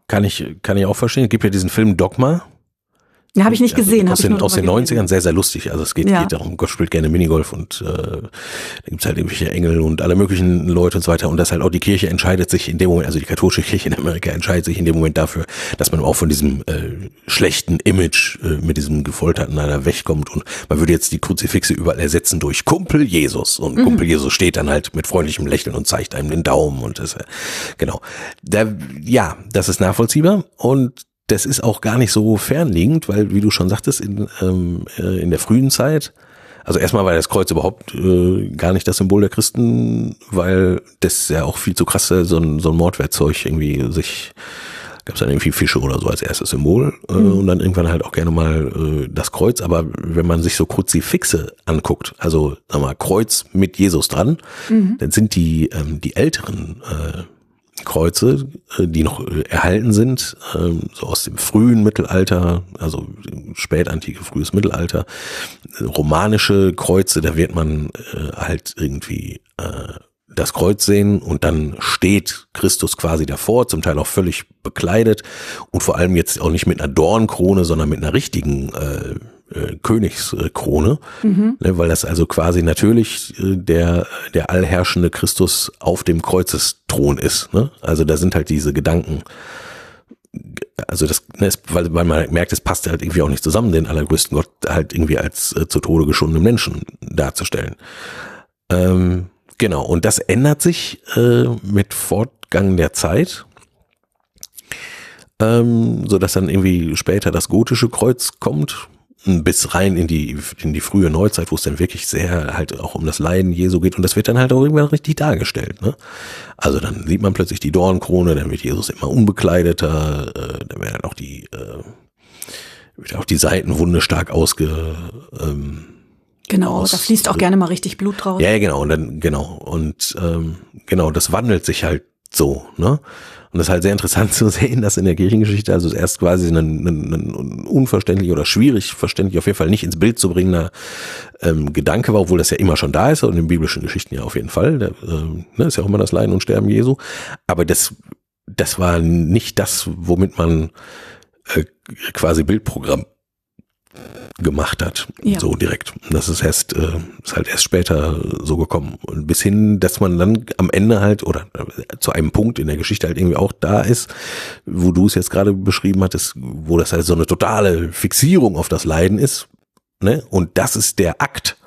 Kann ich, kann ich auch verstehen. Es gibt ja diesen Film Dogma. Ja, habe ich nicht gesehen. Also aus den, aus den 90ern sehr, sehr lustig. Also es geht, ja. geht darum, Gott spielt gerne Minigolf und äh, da gibt's halt irgendwelche Engel und alle möglichen Leute und so weiter. Und das halt auch die Kirche entscheidet sich in dem Moment, also die katholische Kirche in Amerika entscheidet sich in dem Moment dafür, dass man auch von diesem äh, schlechten Image äh, mit diesem Gefolterten leider wegkommt. Und man würde jetzt die Kruzifixe überall ersetzen durch Kumpel Jesus. Und mhm. Kumpel Jesus steht dann halt mit freundlichem Lächeln und zeigt einem den Daumen und das, äh, genau. Da, ja, das ist nachvollziehbar. Und das ist auch gar nicht so fernliegend, weil, wie du schon sagtest, in, ähm, äh, in der frühen Zeit, also erstmal war das Kreuz überhaupt äh, gar nicht das Symbol der Christen, weil das ja auch viel zu krass so ein, so ein Mordwerkzeug irgendwie sich gab es dann irgendwie Fische oder so als erstes Symbol äh, mhm. und dann irgendwann halt auch gerne mal äh, das Kreuz. Aber wenn man sich so Kruzifixe anguckt, also sag mal Kreuz mit Jesus dran, mhm. dann sind die ähm, die älteren äh, Kreuze, äh, die noch äh, erhalten sind, ähm, so aus dem frühen Mittelalter, also spätantike, frühes Mittelalter, romanische Kreuze, da wird man äh, halt irgendwie das Kreuz sehen und dann steht Christus quasi davor, zum Teil auch völlig bekleidet und vor allem jetzt auch nicht mit einer Dornkrone, sondern mit einer richtigen äh, Königskrone, mhm. ne, weil das also quasi natürlich äh, der, der allherrschende Christus auf dem Kreuzesthron ist. Ne? Also da sind halt diese Gedanken, also das, ne, es, weil, weil man merkt, es passt halt irgendwie auch nicht zusammen, den allergrößten Gott halt irgendwie als äh, zu Tode geschundenen Menschen darzustellen. Ähm, genau, und das ändert sich äh, mit Fortgang der Zeit ähm, so dass dann irgendwie später das gotische Kreuz kommt, bis rein in die, in die frühe Neuzeit, wo es dann wirklich sehr halt auch um das Leiden Jesu geht und das wird dann halt auch irgendwann richtig dargestellt. Ne? Also dann sieht man plötzlich die Dornkrone, dann wird Jesus immer unbekleideter, äh, dann werden auch die, äh, wird auch die Seitenwunde stark ausge, ähm, Genau, aus, da fließt auch gerne mal richtig Blut draus. Ja, genau, und dann, genau, und ähm, genau, das wandelt sich halt so, ne? Und das ist halt sehr interessant <laughs> zu sehen, dass in der Kirchengeschichte also erst quasi ein, ein, ein unverständlich oder schwierig verständlich, auf jeden Fall nicht ins Bild zu bringender ähm, Gedanke war, obwohl das ja immer schon da ist und in biblischen Geschichten ja auf jeden Fall. Der, äh, ne, ist ja auch immer das Leiden und Sterben Jesu. Aber das, das war nicht das, womit man äh, quasi Bildprogramm gemacht hat, ja. so direkt. Das ist erst, äh, ist halt erst später so gekommen. Und bis hin, dass man dann am Ende halt oder äh, zu einem Punkt in der Geschichte halt irgendwie auch da ist, wo du es jetzt gerade beschrieben hattest, wo das halt so eine totale Fixierung auf das Leiden ist. Ne? Und das ist der Akt,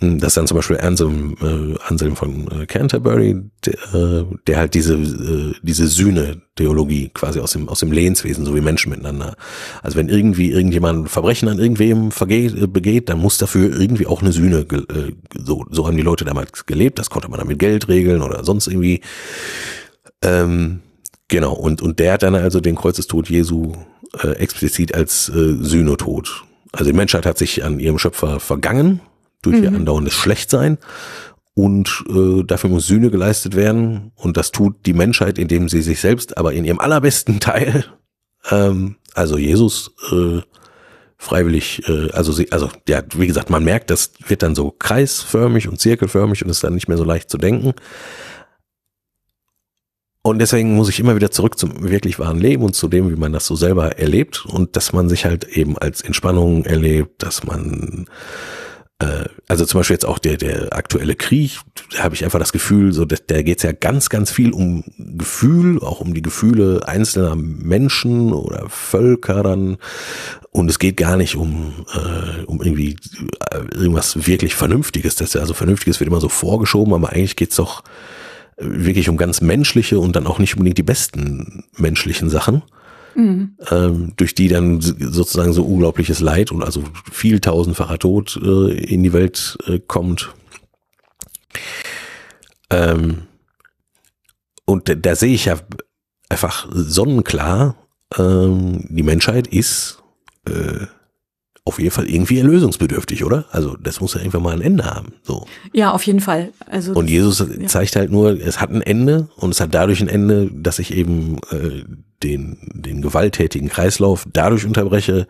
das ist dann zum Beispiel Anselm, äh, Anselm von äh, Canterbury, der, äh, der halt diese, äh, diese Sühne-Theologie quasi aus dem, aus dem Lehnswesen, so wie Menschen miteinander. Also wenn irgendwie irgendjemand Verbrechen an irgendwem vergeht, äh, begeht, dann muss dafür irgendwie auch eine Sühne, äh, so, so haben die Leute damals gelebt, das konnte man dann mit Geld regeln oder sonst irgendwie. Ähm, genau, und, und der hat dann also den Kreuzestod Jesu äh, explizit als äh, Sühnetod. Also die Menschheit hat sich an ihrem Schöpfer vergangen, durch mhm. ihr andauerndes Schlechtsein. Und äh, dafür muss Sühne geleistet werden. Und das tut die Menschheit, indem sie sich selbst, aber in ihrem allerbesten Teil, ähm, also Jesus, äh, freiwillig, äh, also sie, also ja, wie gesagt, man merkt, das wird dann so kreisförmig und zirkelförmig und ist dann nicht mehr so leicht zu denken. Und deswegen muss ich immer wieder zurück zum wirklich wahren Leben und zu dem, wie man das so selber erlebt und dass man sich halt eben als Entspannung erlebt, dass man also zum Beispiel jetzt auch der, der aktuelle Krieg, da habe ich einfach das Gefühl, so dass, da geht es ja ganz, ganz viel um Gefühl, auch um die Gefühle einzelner Menschen oder Völker dann. Und es geht gar nicht um, äh, um irgendwie äh, irgendwas wirklich Vernünftiges. Das also Vernünftiges wird immer so vorgeschoben, aber eigentlich geht's doch wirklich um ganz menschliche und dann auch nicht unbedingt die besten menschlichen Sachen mhm. ähm, durch die dann sozusagen so unglaubliches Leid und also viel tausendfacher Tod äh, in die Welt äh, kommt. Ähm, und da, da sehe ich ja einfach sonnenklar, ähm, die Menschheit ist äh, auf jeden Fall irgendwie erlösungsbedürftig, oder? Also das muss ja irgendwann mal ein Ende haben. So. Ja, auf jeden Fall. Also und Jesus ja. zeigt halt nur, es hat ein Ende und es hat dadurch ein Ende, dass ich eben äh, den, den gewalttätigen Kreislauf dadurch unterbreche,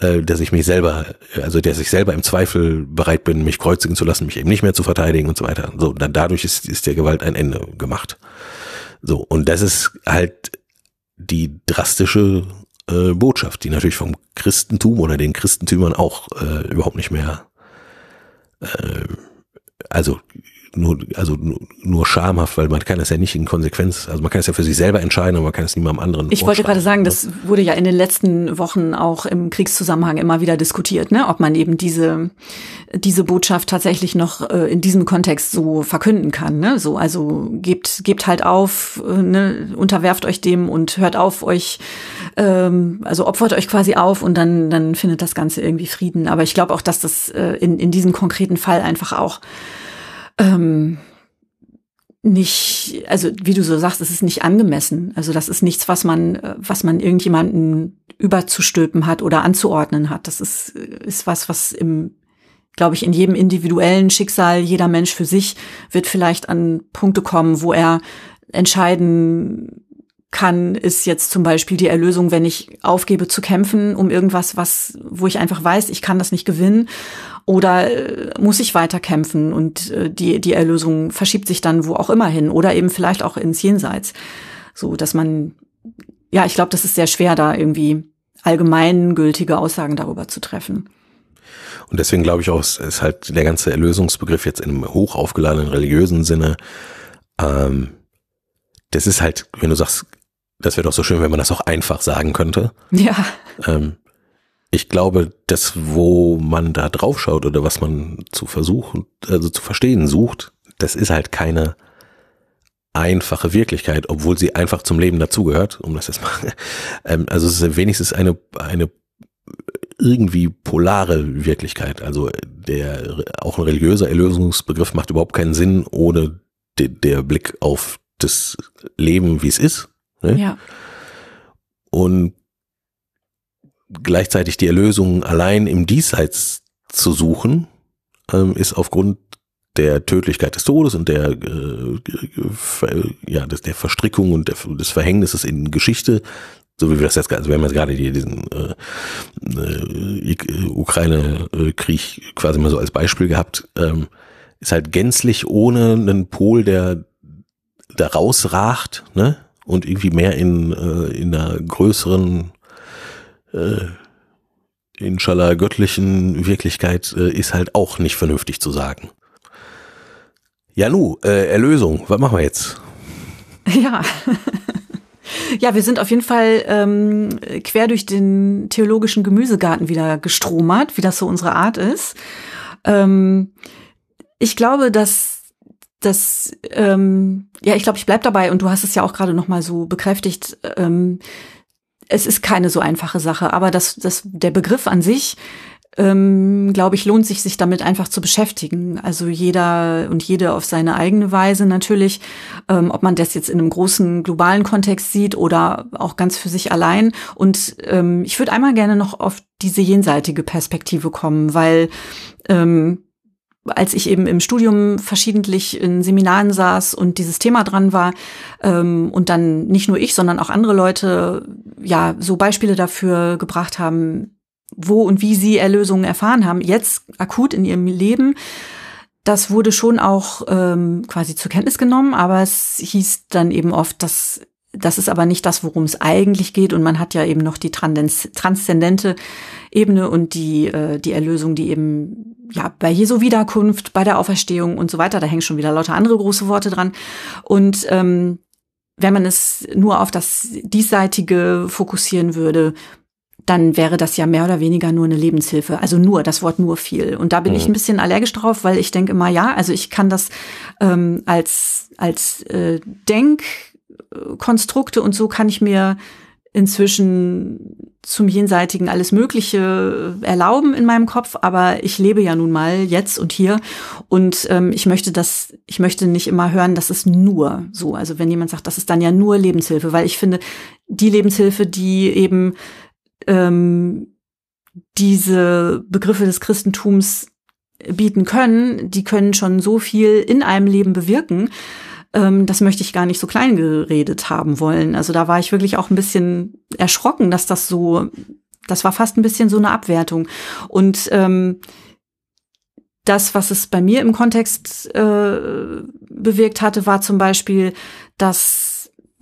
äh, dass ich mich selber, also dass ich selber im Zweifel bereit bin, mich kreuzigen zu lassen, mich eben nicht mehr zu verteidigen und so weiter. So, dann dadurch ist, ist der Gewalt ein Ende gemacht. So, und das ist halt die drastische äh, Botschaft, die natürlich vom Christentum oder den Christentümern auch äh, überhaupt nicht mehr, äh, also nur, also nur schamhaft, weil man kann es ja nicht in Konsequenz, also man kann es ja für sich selber entscheiden, aber man kann es niemandem anderen. Ich wollte gerade sagen, das wurde ja in den letzten Wochen auch im Kriegszusammenhang immer wieder diskutiert, ne, ob man eben diese diese Botschaft tatsächlich noch äh, in diesem Kontext so verkünden kann, ne, so also gebt gebt halt auf, äh, ne, unterwerft euch dem und hört auf euch, ähm, also opfert euch quasi auf und dann dann findet das Ganze irgendwie Frieden. Aber ich glaube auch, dass das äh, in in diesem konkreten Fall einfach auch ähm, nicht, also wie du so sagst, es ist nicht angemessen. Also das ist nichts, was man, was man irgendjemanden überzustülpen hat oder anzuordnen hat. Das ist, ist was, was im, glaube ich, in jedem individuellen Schicksal, jeder Mensch für sich wird vielleicht an Punkte kommen, wo er entscheiden kann, ist jetzt zum Beispiel die Erlösung, wenn ich aufgebe zu kämpfen um irgendwas, was, wo ich einfach weiß, ich kann das nicht gewinnen oder äh, muss ich weiter kämpfen und äh, die, die Erlösung verschiebt sich dann wo auch immer hin oder eben vielleicht auch ins Jenseits. So, dass man, ja, ich glaube, das ist sehr schwer, da irgendwie allgemeingültige Aussagen darüber zu treffen. Und deswegen glaube ich auch, ist halt der ganze Erlösungsbegriff jetzt im hoch aufgeladenen religiösen Sinne, ähm, das ist halt, wenn du sagst, das wäre doch so schön, wenn man das auch einfach sagen könnte. Ja. Ähm, ich glaube, das, wo man da drauf schaut oder was man zu versuchen, also zu verstehen sucht, das ist halt keine einfache Wirklichkeit, obwohl sie einfach zum Leben dazugehört, um das jetzt mal, <laughs> ähm, also es ist wenigstens eine, eine irgendwie polare Wirklichkeit. Also der, auch ein religiöser Erlösungsbegriff macht überhaupt keinen Sinn ohne de, der Blick auf das Leben, wie es ist. Ne? Ja. Und gleichzeitig die Erlösung allein im Diesseits zu suchen, ähm, ist aufgrund der Tödlichkeit des Todes und der, äh, ja, des, der Verstrickung und der, des Verhängnisses in Geschichte, so wie wir das jetzt, also wir haben jetzt gerade diesen äh, äh, Ukraine-Krieg quasi mal so als Beispiel gehabt, ähm, ist halt gänzlich ohne einen Pol, der da rausracht, ne? Und irgendwie mehr in, äh, in einer größeren äh, inshallah göttlichen Wirklichkeit äh, ist halt auch nicht vernünftig zu sagen. Ja, nu, äh, Erlösung, was machen wir jetzt? <laughs> Ja. Ja, wir sind auf jeden Fall ähm, quer durch den theologischen Gemüsegarten wieder gestromert, wie das so unsere Art ist. Ähm, ich glaube, dass das, ähm, ja, ich glaube, ich bleib dabei und du hast es ja auch gerade noch mal so bekräftigt. Ähm, es ist keine so einfache Sache, aber das, das, der Begriff an sich, ähm, glaube ich, lohnt sich, sich damit einfach zu beschäftigen. Also jeder und jede auf seine eigene Weise natürlich, ähm, ob man das jetzt in einem großen globalen Kontext sieht oder auch ganz für sich allein. Und ähm, ich würde einmal gerne noch auf diese jenseitige Perspektive kommen, weil ähm, als ich eben im Studium verschiedentlich in Seminaren saß und dieses Thema dran war ähm, und dann nicht nur ich, sondern auch andere Leute ja so Beispiele dafür gebracht haben, wo und wie sie Erlösungen erfahren haben, jetzt akut in ihrem Leben. Das wurde schon auch ähm, quasi zur Kenntnis genommen, aber es hieß dann eben oft, dass das ist aber nicht das, worum es eigentlich geht. Und man hat ja eben noch die transzendente Ebene und die, äh, die Erlösung, die eben ja bei Jesu Wiederkunft, bei der Auferstehung und so weiter, da hängen schon wieder lauter andere große Worte dran. Und ähm, wenn man es nur auf das Diesseitige fokussieren würde, dann wäre das ja mehr oder weniger nur eine Lebenshilfe. Also nur, das Wort nur viel. Und da bin mhm. ich ein bisschen allergisch drauf, weil ich denke immer, ja, also ich kann das ähm, als, als äh, Denkkonstrukte und so kann ich mir inzwischen zum Jenseitigen alles Mögliche erlauben in meinem Kopf, aber ich lebe ja nun mal jetzt und hier und ähm, ich möchte das, ich möchte nicht immer hören, das ist nur so. Also wenn jemand sagt, das ist dann ja nur Lebenshilfe, weil ich finde, die Lebenshilfe, die eben ähm, diese Begriffe des Christentums bieten können, die können schon so viel in einem Leben bewirken ähm, das möchte ich gar nicht so klein geredet haben wollen. Also da war ich wirklich auch ein bisschen erschrocken, dass das so, das war fast ein bisschen so eine Abwertung. Und ähm, das, was es bei mir im Kontext äh, bewirkt hatte, war zum Beispiel, dass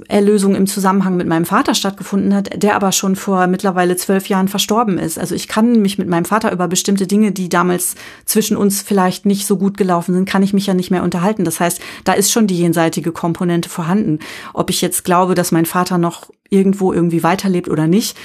Erlösung im Zusammenhang mit meinem Vater stattgefunden hat, der aber schon vor mittlerweile zwölf Jahren verstorben ist. Also ich kann mich mit meinem Vater über bestimmte Dinge, die damals zwischen uns vielleicht nicht so gut gelaufen sind, kann ich mich ja nicht mehr unterhalten. Das heißt, da ist schon die jenseitige Komponente vorhanden. Ob ich jetzt glaube, dass mein Vater noch irgendwo irgendwie weiterlebt oder nicht,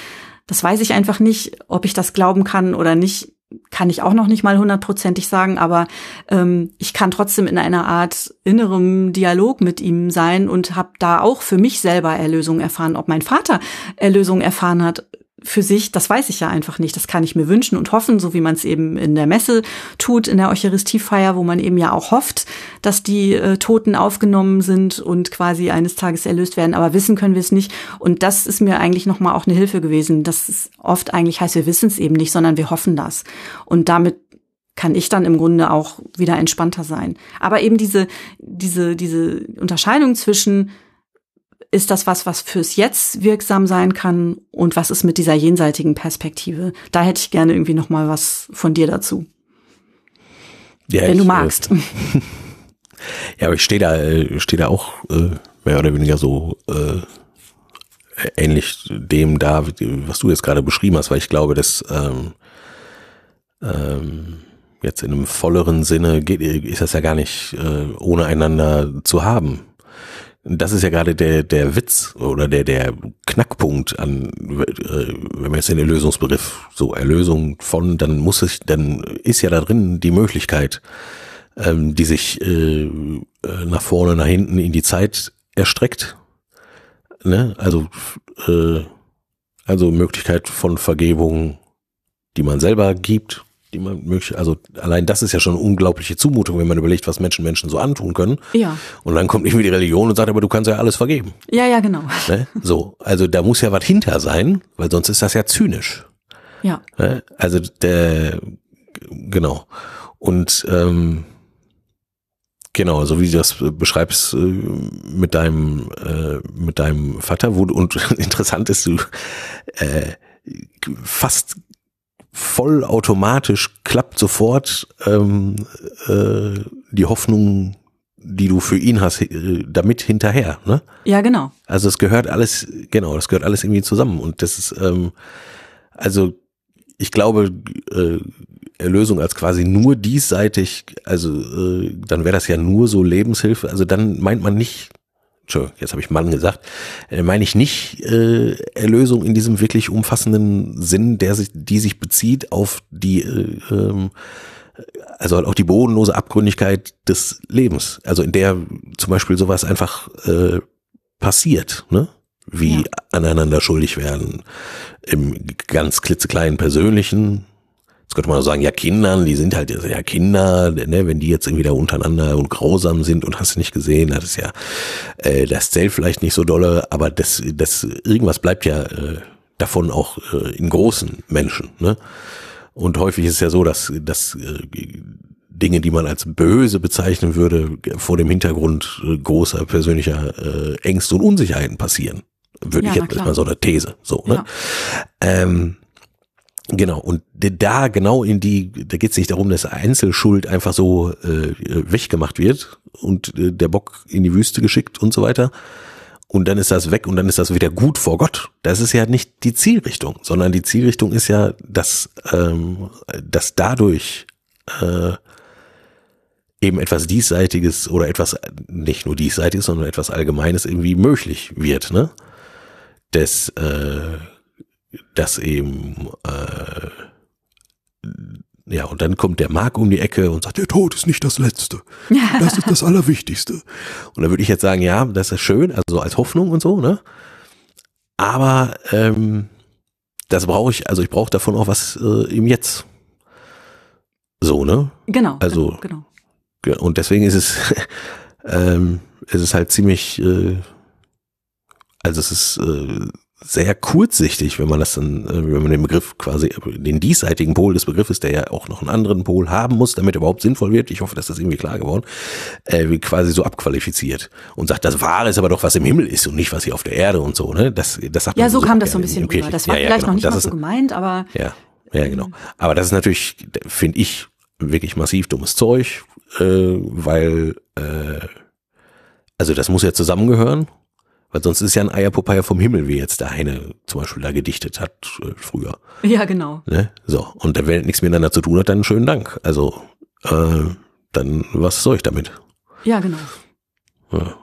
das weiß ich einfach nicht. Ob ich das glauben kann oder nicht, kann ich auch noch nicht mal hundertprozentig sagen, aber ähm, ich kann trotzdem in einer Art innerem Dialog mit ihm sein und habe da auch für mich selber Erlösung erfahren. Ob mein Vater Erlösung erfahren hat, für sich, das weiß ich ja einfach nicht. Das kann ich mir wünschen und hoffen, so wie man es eben in der Messe tut, in der Eucharistiefeier, wo man eben ja auch hofft, dass die äh, Toten aufgenommen sind und quasi eines Tages erlöst werden. Aber wissen können wir es nicht. Und das ist mir eigentlich nochmal auch eine Hilfe gewesen. dass es oft eigentlich heißt, wir wissen es eben nicht, sondern wir hoffen das. Und damit kann ich dann im Grunde auch wieder entspannter sein. Aber eben diese, diese, diese Unterscheidung zwischen ist das was, was fürs Jetzt wirksam sein kann und was ist mit dieser jenseitigen Perspektive? Da hätte ich gerne irgendwie noch mal was von dir dazu. Ja, wenn ich, du magst. Äh, <laughs> <laughs> ja, aber ich stehe da, äh, stehe da auch äh, mehr oder weniger so äh, ähnlich dem da, was du jetzt gerade beschrieben hast, weil ich glaube, dass ähm, ähm, jetzt in einem volleren Sinne geht, ist das ja gar nicht äh, ohne einander zu haben das ist ja gerade der, der Witz oder der, der Knackpunkt an, äh, wenn man jetzt den Erlösungsbegriff so Erlösung von, dann muss es, dann ist ja da drin die Möglichkeit, ähm, die sich äh, äh, nach vorne, nach hinten in die Zeit erstreckt. Ne? Also, äh, also Möglichkeit von Vergebung, die man selber gibt, die man möchte. Also allein das ist ja schon eine unglaubliche Zumutung, wenn man überlegt, was Menschen Menschen so antun können. Ja. Und dann kommt irgendwie die Religion und sagt, aber du kannst ja alles vergeben. Ja, ja, genau. Ne? So, also da muss ja was hinter sein, weil sonst ist das ja zynisch. Ja. Ne? Also der, genau. Und ähm, Genau, so wie du das beschreibst äh, mit deinem äh, mit deinem Vater, wo du, und <laughs> interessant ist, du äh, fast vollautomatisch klappt sofort ähm, äh, die Hoffnung, die du für ihn hast, äh, damit hinterher. Ne? Ja, genau. Also es gehört alles, genau, das gehört alles irgendwie zusammen. Und das ist, ähm, also ich glaube, äh, Erlösung als quasi nur diesseitig, also äh, dann wäre das ja nur so Lebenshilfe. Also dann meint man nicht Entschuldigung, jetzt habe ich Mann gesagt, äh, meine ich nicht äh, Erlösung in diesem wirklich umfassenden Sinn, der sich, die sich bezieht auf die, äh, ähm, also auch die bodenlose Abgründigkeit des Lebens, also in der zum Beispiel sowas einfach äh, passiert, ne? Wie ja. aneinander schuldig werden, im ganz klitzekleinen persönlichen, Jetzt könnte man auch sagen, ja, Kindern, die sind halt ja Kinder, ne, wenn die jetzt irgendwie da untereinander und grausam sind und hast du nicht gesehen, das ist ja, äh, das zählt vielleicht nicht so dolle, aber das, das, irgendwas bleibt ja äh, davon auch äh, in großen Menschen, ne? Und häufig ist es ja so, dass, dass äh, Dinge, die man als böse bezeichnen würde, vor dem Hintergrund äh, großer persönlicher äh, Ängste und Unsicherheiten passieren. Würde ja, ich jetzt mal so eine These, so, ne? Ja. Ähm, Genau, und da genau in die, da geht es nicht darum, dass Einzelschuld einfach so äh, weggemacht wird und äh, der Bock in die Wüste geschickt und so weiter. Und dann ist das weg und dann ist das wieder gut vor Gott. Das ist ja nicht die Zielrichtung, sondern die Zielrichtung ist ja, dass, ähm, dass dadurch äh, eben etwas Diesseitiges oder etwas, nicht nur Diesseitiges, sondern etwas Allgemeines irgendwie möglich wird, ne? Das, äh, dass eben äh, ja, und dann kommt der Mark um die Ecke und sagt, der Tod ist nicht das Letzte. <laughs> Das ist das Allerwichtigste. Und da würde ich jetzt sagen, ja, das ist schön, also als Hoffnung und so, ne? aber ähm, das brauche ich, also ich brauche davon auch was äh, im Jetzt. So, ne? Genau. Also, genau, genau. Und deswegen ist es, <laughs> ähm, ist es halt ziemlich, äh, also es ist äh, sehr kurzsichtig, wenn man das dann, äh, wenn man den Begriff quasi, den diesseitigen Pol des Begriffes, der ja auch noch einen anderen Pol haben muss, damit er überhaupt sinnvoll wird, ich hoffe, dass das irgendwie klar geworden, äh, wie quasi so abqualifiziert und sagt, das Wahre ist aber doch, was im Himmel ist und nicht, was hier auf der Erde und so, ne? Das, das sagt ja, so kam das so ein bisschen rüber. Das war ja, ja, vielleicht genau. noch nicht das mal so gemeint, aber. Ja, ja, genau. Aber das ist natürlich, finde ich, wirklich massiv dummes Zeug, äh, weil, äh, also das muss ja zusammengehören weil sonst ist ja ein Eierpopeye vom Himmel, wie jetzt der Heine zum Beispiel da gedichtet hat äh, früher. Ja, genau. Ne? So, und wenn nichts miteinander zu tun hat, dann schönen Dank. Also, äh, dann was soll ich damit? Ja, genau. Ja.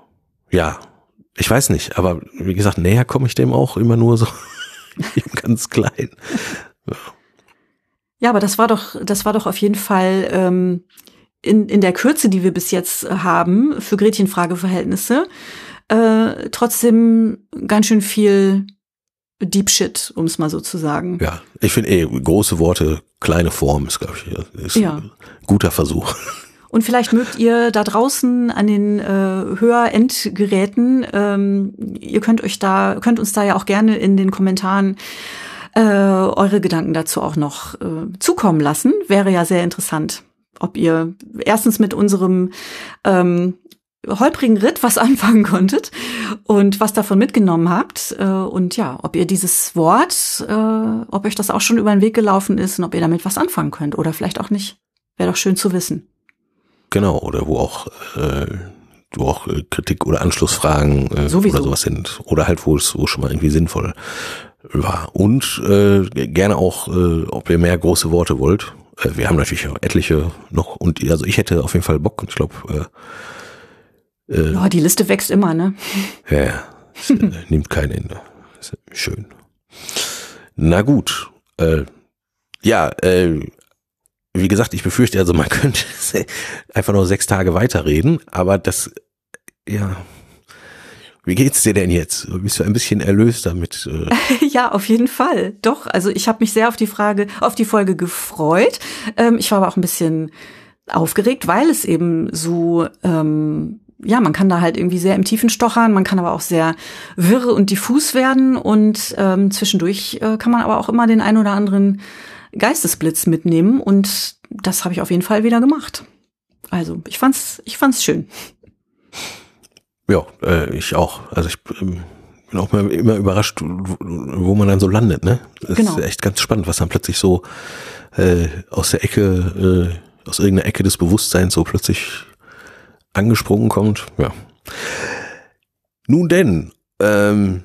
ja, ich weiß nicht, aber wie gesagt, näher komme ich dem auch immer nur so <laughs> ganz klein. Ja. ja, aber das war doch, das war doch auf jeden Fall ähm, in, in der Kürze, die wir bis jetzt haben, für Gretchenfrageverhältnisse, äh, trotzdem ganz schön viel Deep Shit, um es mal so zu sagen. Ja, ich finde eh, große Worte, kleine Form ist, glaube ich, ist Ja. ein guter Versuch. Und vielleicht mögt ihr da draußen an den äh, Hörendgeräten, ähm, ihr könnt euch da, könnt uns da ja auch gerne in den Kommentaren äh, eure Gedanken dazu auch noch äh, zukommen lassen. Wäre ja sehr interessant, ob ihr erstens mit unserem ähm, holprigen Ritt was <laughs> anfangen konntet und was davon mitgenommen habt äh, und ja, ob ihr dieses Wort, äh, ob euch das auch schon über den Weg gelaufen ist und ob ihr damit was anfangen könnt oder vielleicht auch nicht. Wäre doch schön zu wissen. Genau, oder wo auch, äh, wo auch äh, Kritik oder Anschlussfragen äh, Sowieso. oder sowas sind. Oder halt, wo es, wo schon mal irgendwie sinnvoll war. Und äh, gerne auch, äh, ob ihr mehr große Worte wollt. Äh, wir haben natürlich auch etliche noch und also ich hätte auf jeden Fall Bock und ich glaube, äh, äh, Ja, die Liste wächst immer, ne? <laughs> ja, ja, es, äh, <laughs> nimmt kein Ende. Ist schön. Na gut. Äh, ja, äh, wie gesagt, ich befürchte, also man <laughs> könnte einfach nur sechs Tage weiterreden, aber das, ja, wie geht's dir denn jetzt? Bist du ein bisschen erlöst damit? Äh, Ja, auf jeden Fall. Doch, also ich habe mich sehr auf die Frage, auf die Folge gefreut. Ähm, ich war aber auch ein bisschen aufgeregt, weil es eben so, ähm, ja, man kann da halt irgendwie sehr im Tiefen stochern, man kann aber auch sehr wirr und diffus werden und ähm, zwischendurch äh, kann man aber auch immer den ein oder anderen Geistesblitz mitnehmen und das habe ich auf jeden Fall wieder gemacht. Also ich fand's, ich fand's schön. ja, äh, ich auch. Also ich ähm, bin auch immer überrascht, wo, wo man dann so landet, ne? Das Genau. ist echt ganz spannend, was dann plötzlich so äh, aus der Ecke, äh, aus irgendeiner Ecke des Bewusstseins so plötzlich angesprungen kommt. Ja. Nun denn, ähm,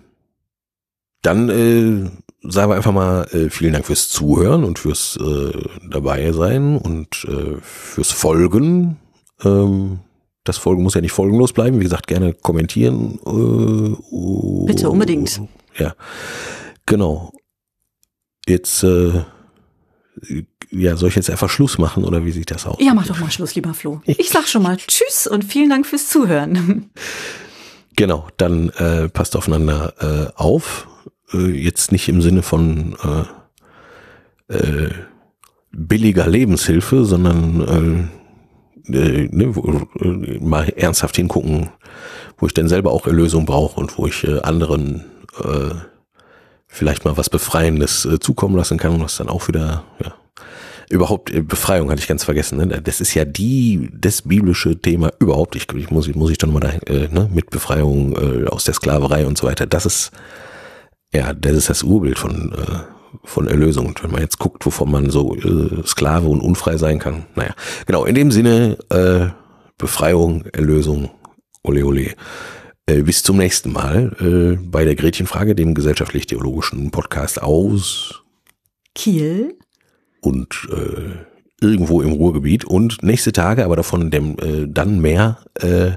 dann äh, sagen wir einfach mal äh, vielen Dank fürs Zuhören und fürs äh, dabei sein und äh, fürs Folgen. Ähm, das Folgen muss ja nicht folgenlos bleiben. Wie gesagt, gerne kommentieren. Äh, Bitte, unbedingt. Ja, genau. Jetzt, äh, ja, soll ich jetzt einfach Schluss machen oder wie sieht das aus? Ja, mach doch mal Schluss, lieber Flo. <laughs> Ich sag schon mal Tschüss und vielen Dank fürs Zuhören. Genau, dann äh, passt aufeinander äh, auf. Äh, jetzt nicht im Sinne von äh, äh, billiger Lebenshilfe, sondern äh, äh, ne, wo, äh, mal ernsthaft hingucken, wo ich denn selber auch Erlösung brauche und wo ich anderen äh, vielleicht mal was Befreiendes zukommen lassen kann und was dann auch wieder, ja, überhaupt äh, Befreiung hatte ich ganz vergessen. Ne? Das ist ja die das biblische Thema überhaupt. Ich, ich muss muss ich dann mal da äh, ne? mit Befreiung äh, aus der Sklaverei und so weiter. Das ist ja das ist das Urbild von äh, von Erlösung. Und wenn man jetzt guckt, wovon man so äh, Sklave und unfrei sein kann. Naja, genau in dem Sinne äh, Befreiung, Erlösung, ole ole. Äh, bis zum nächsten Mal äh, bei der Gretchenfrage, dem gesellschaftlich-theologischen Podcast aus Kiel. Und äh, irgendwo im Ruhrgebiet und nächste Tage, aber davon dem äh, dann mehr, äh,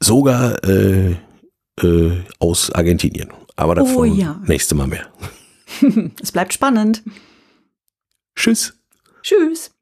sogar äh, äh, aus Argentinien. Aber davon Oh ja. nächste Mal mehr. <laughs> Es bleibt spannend. Tschüss. Tschüss.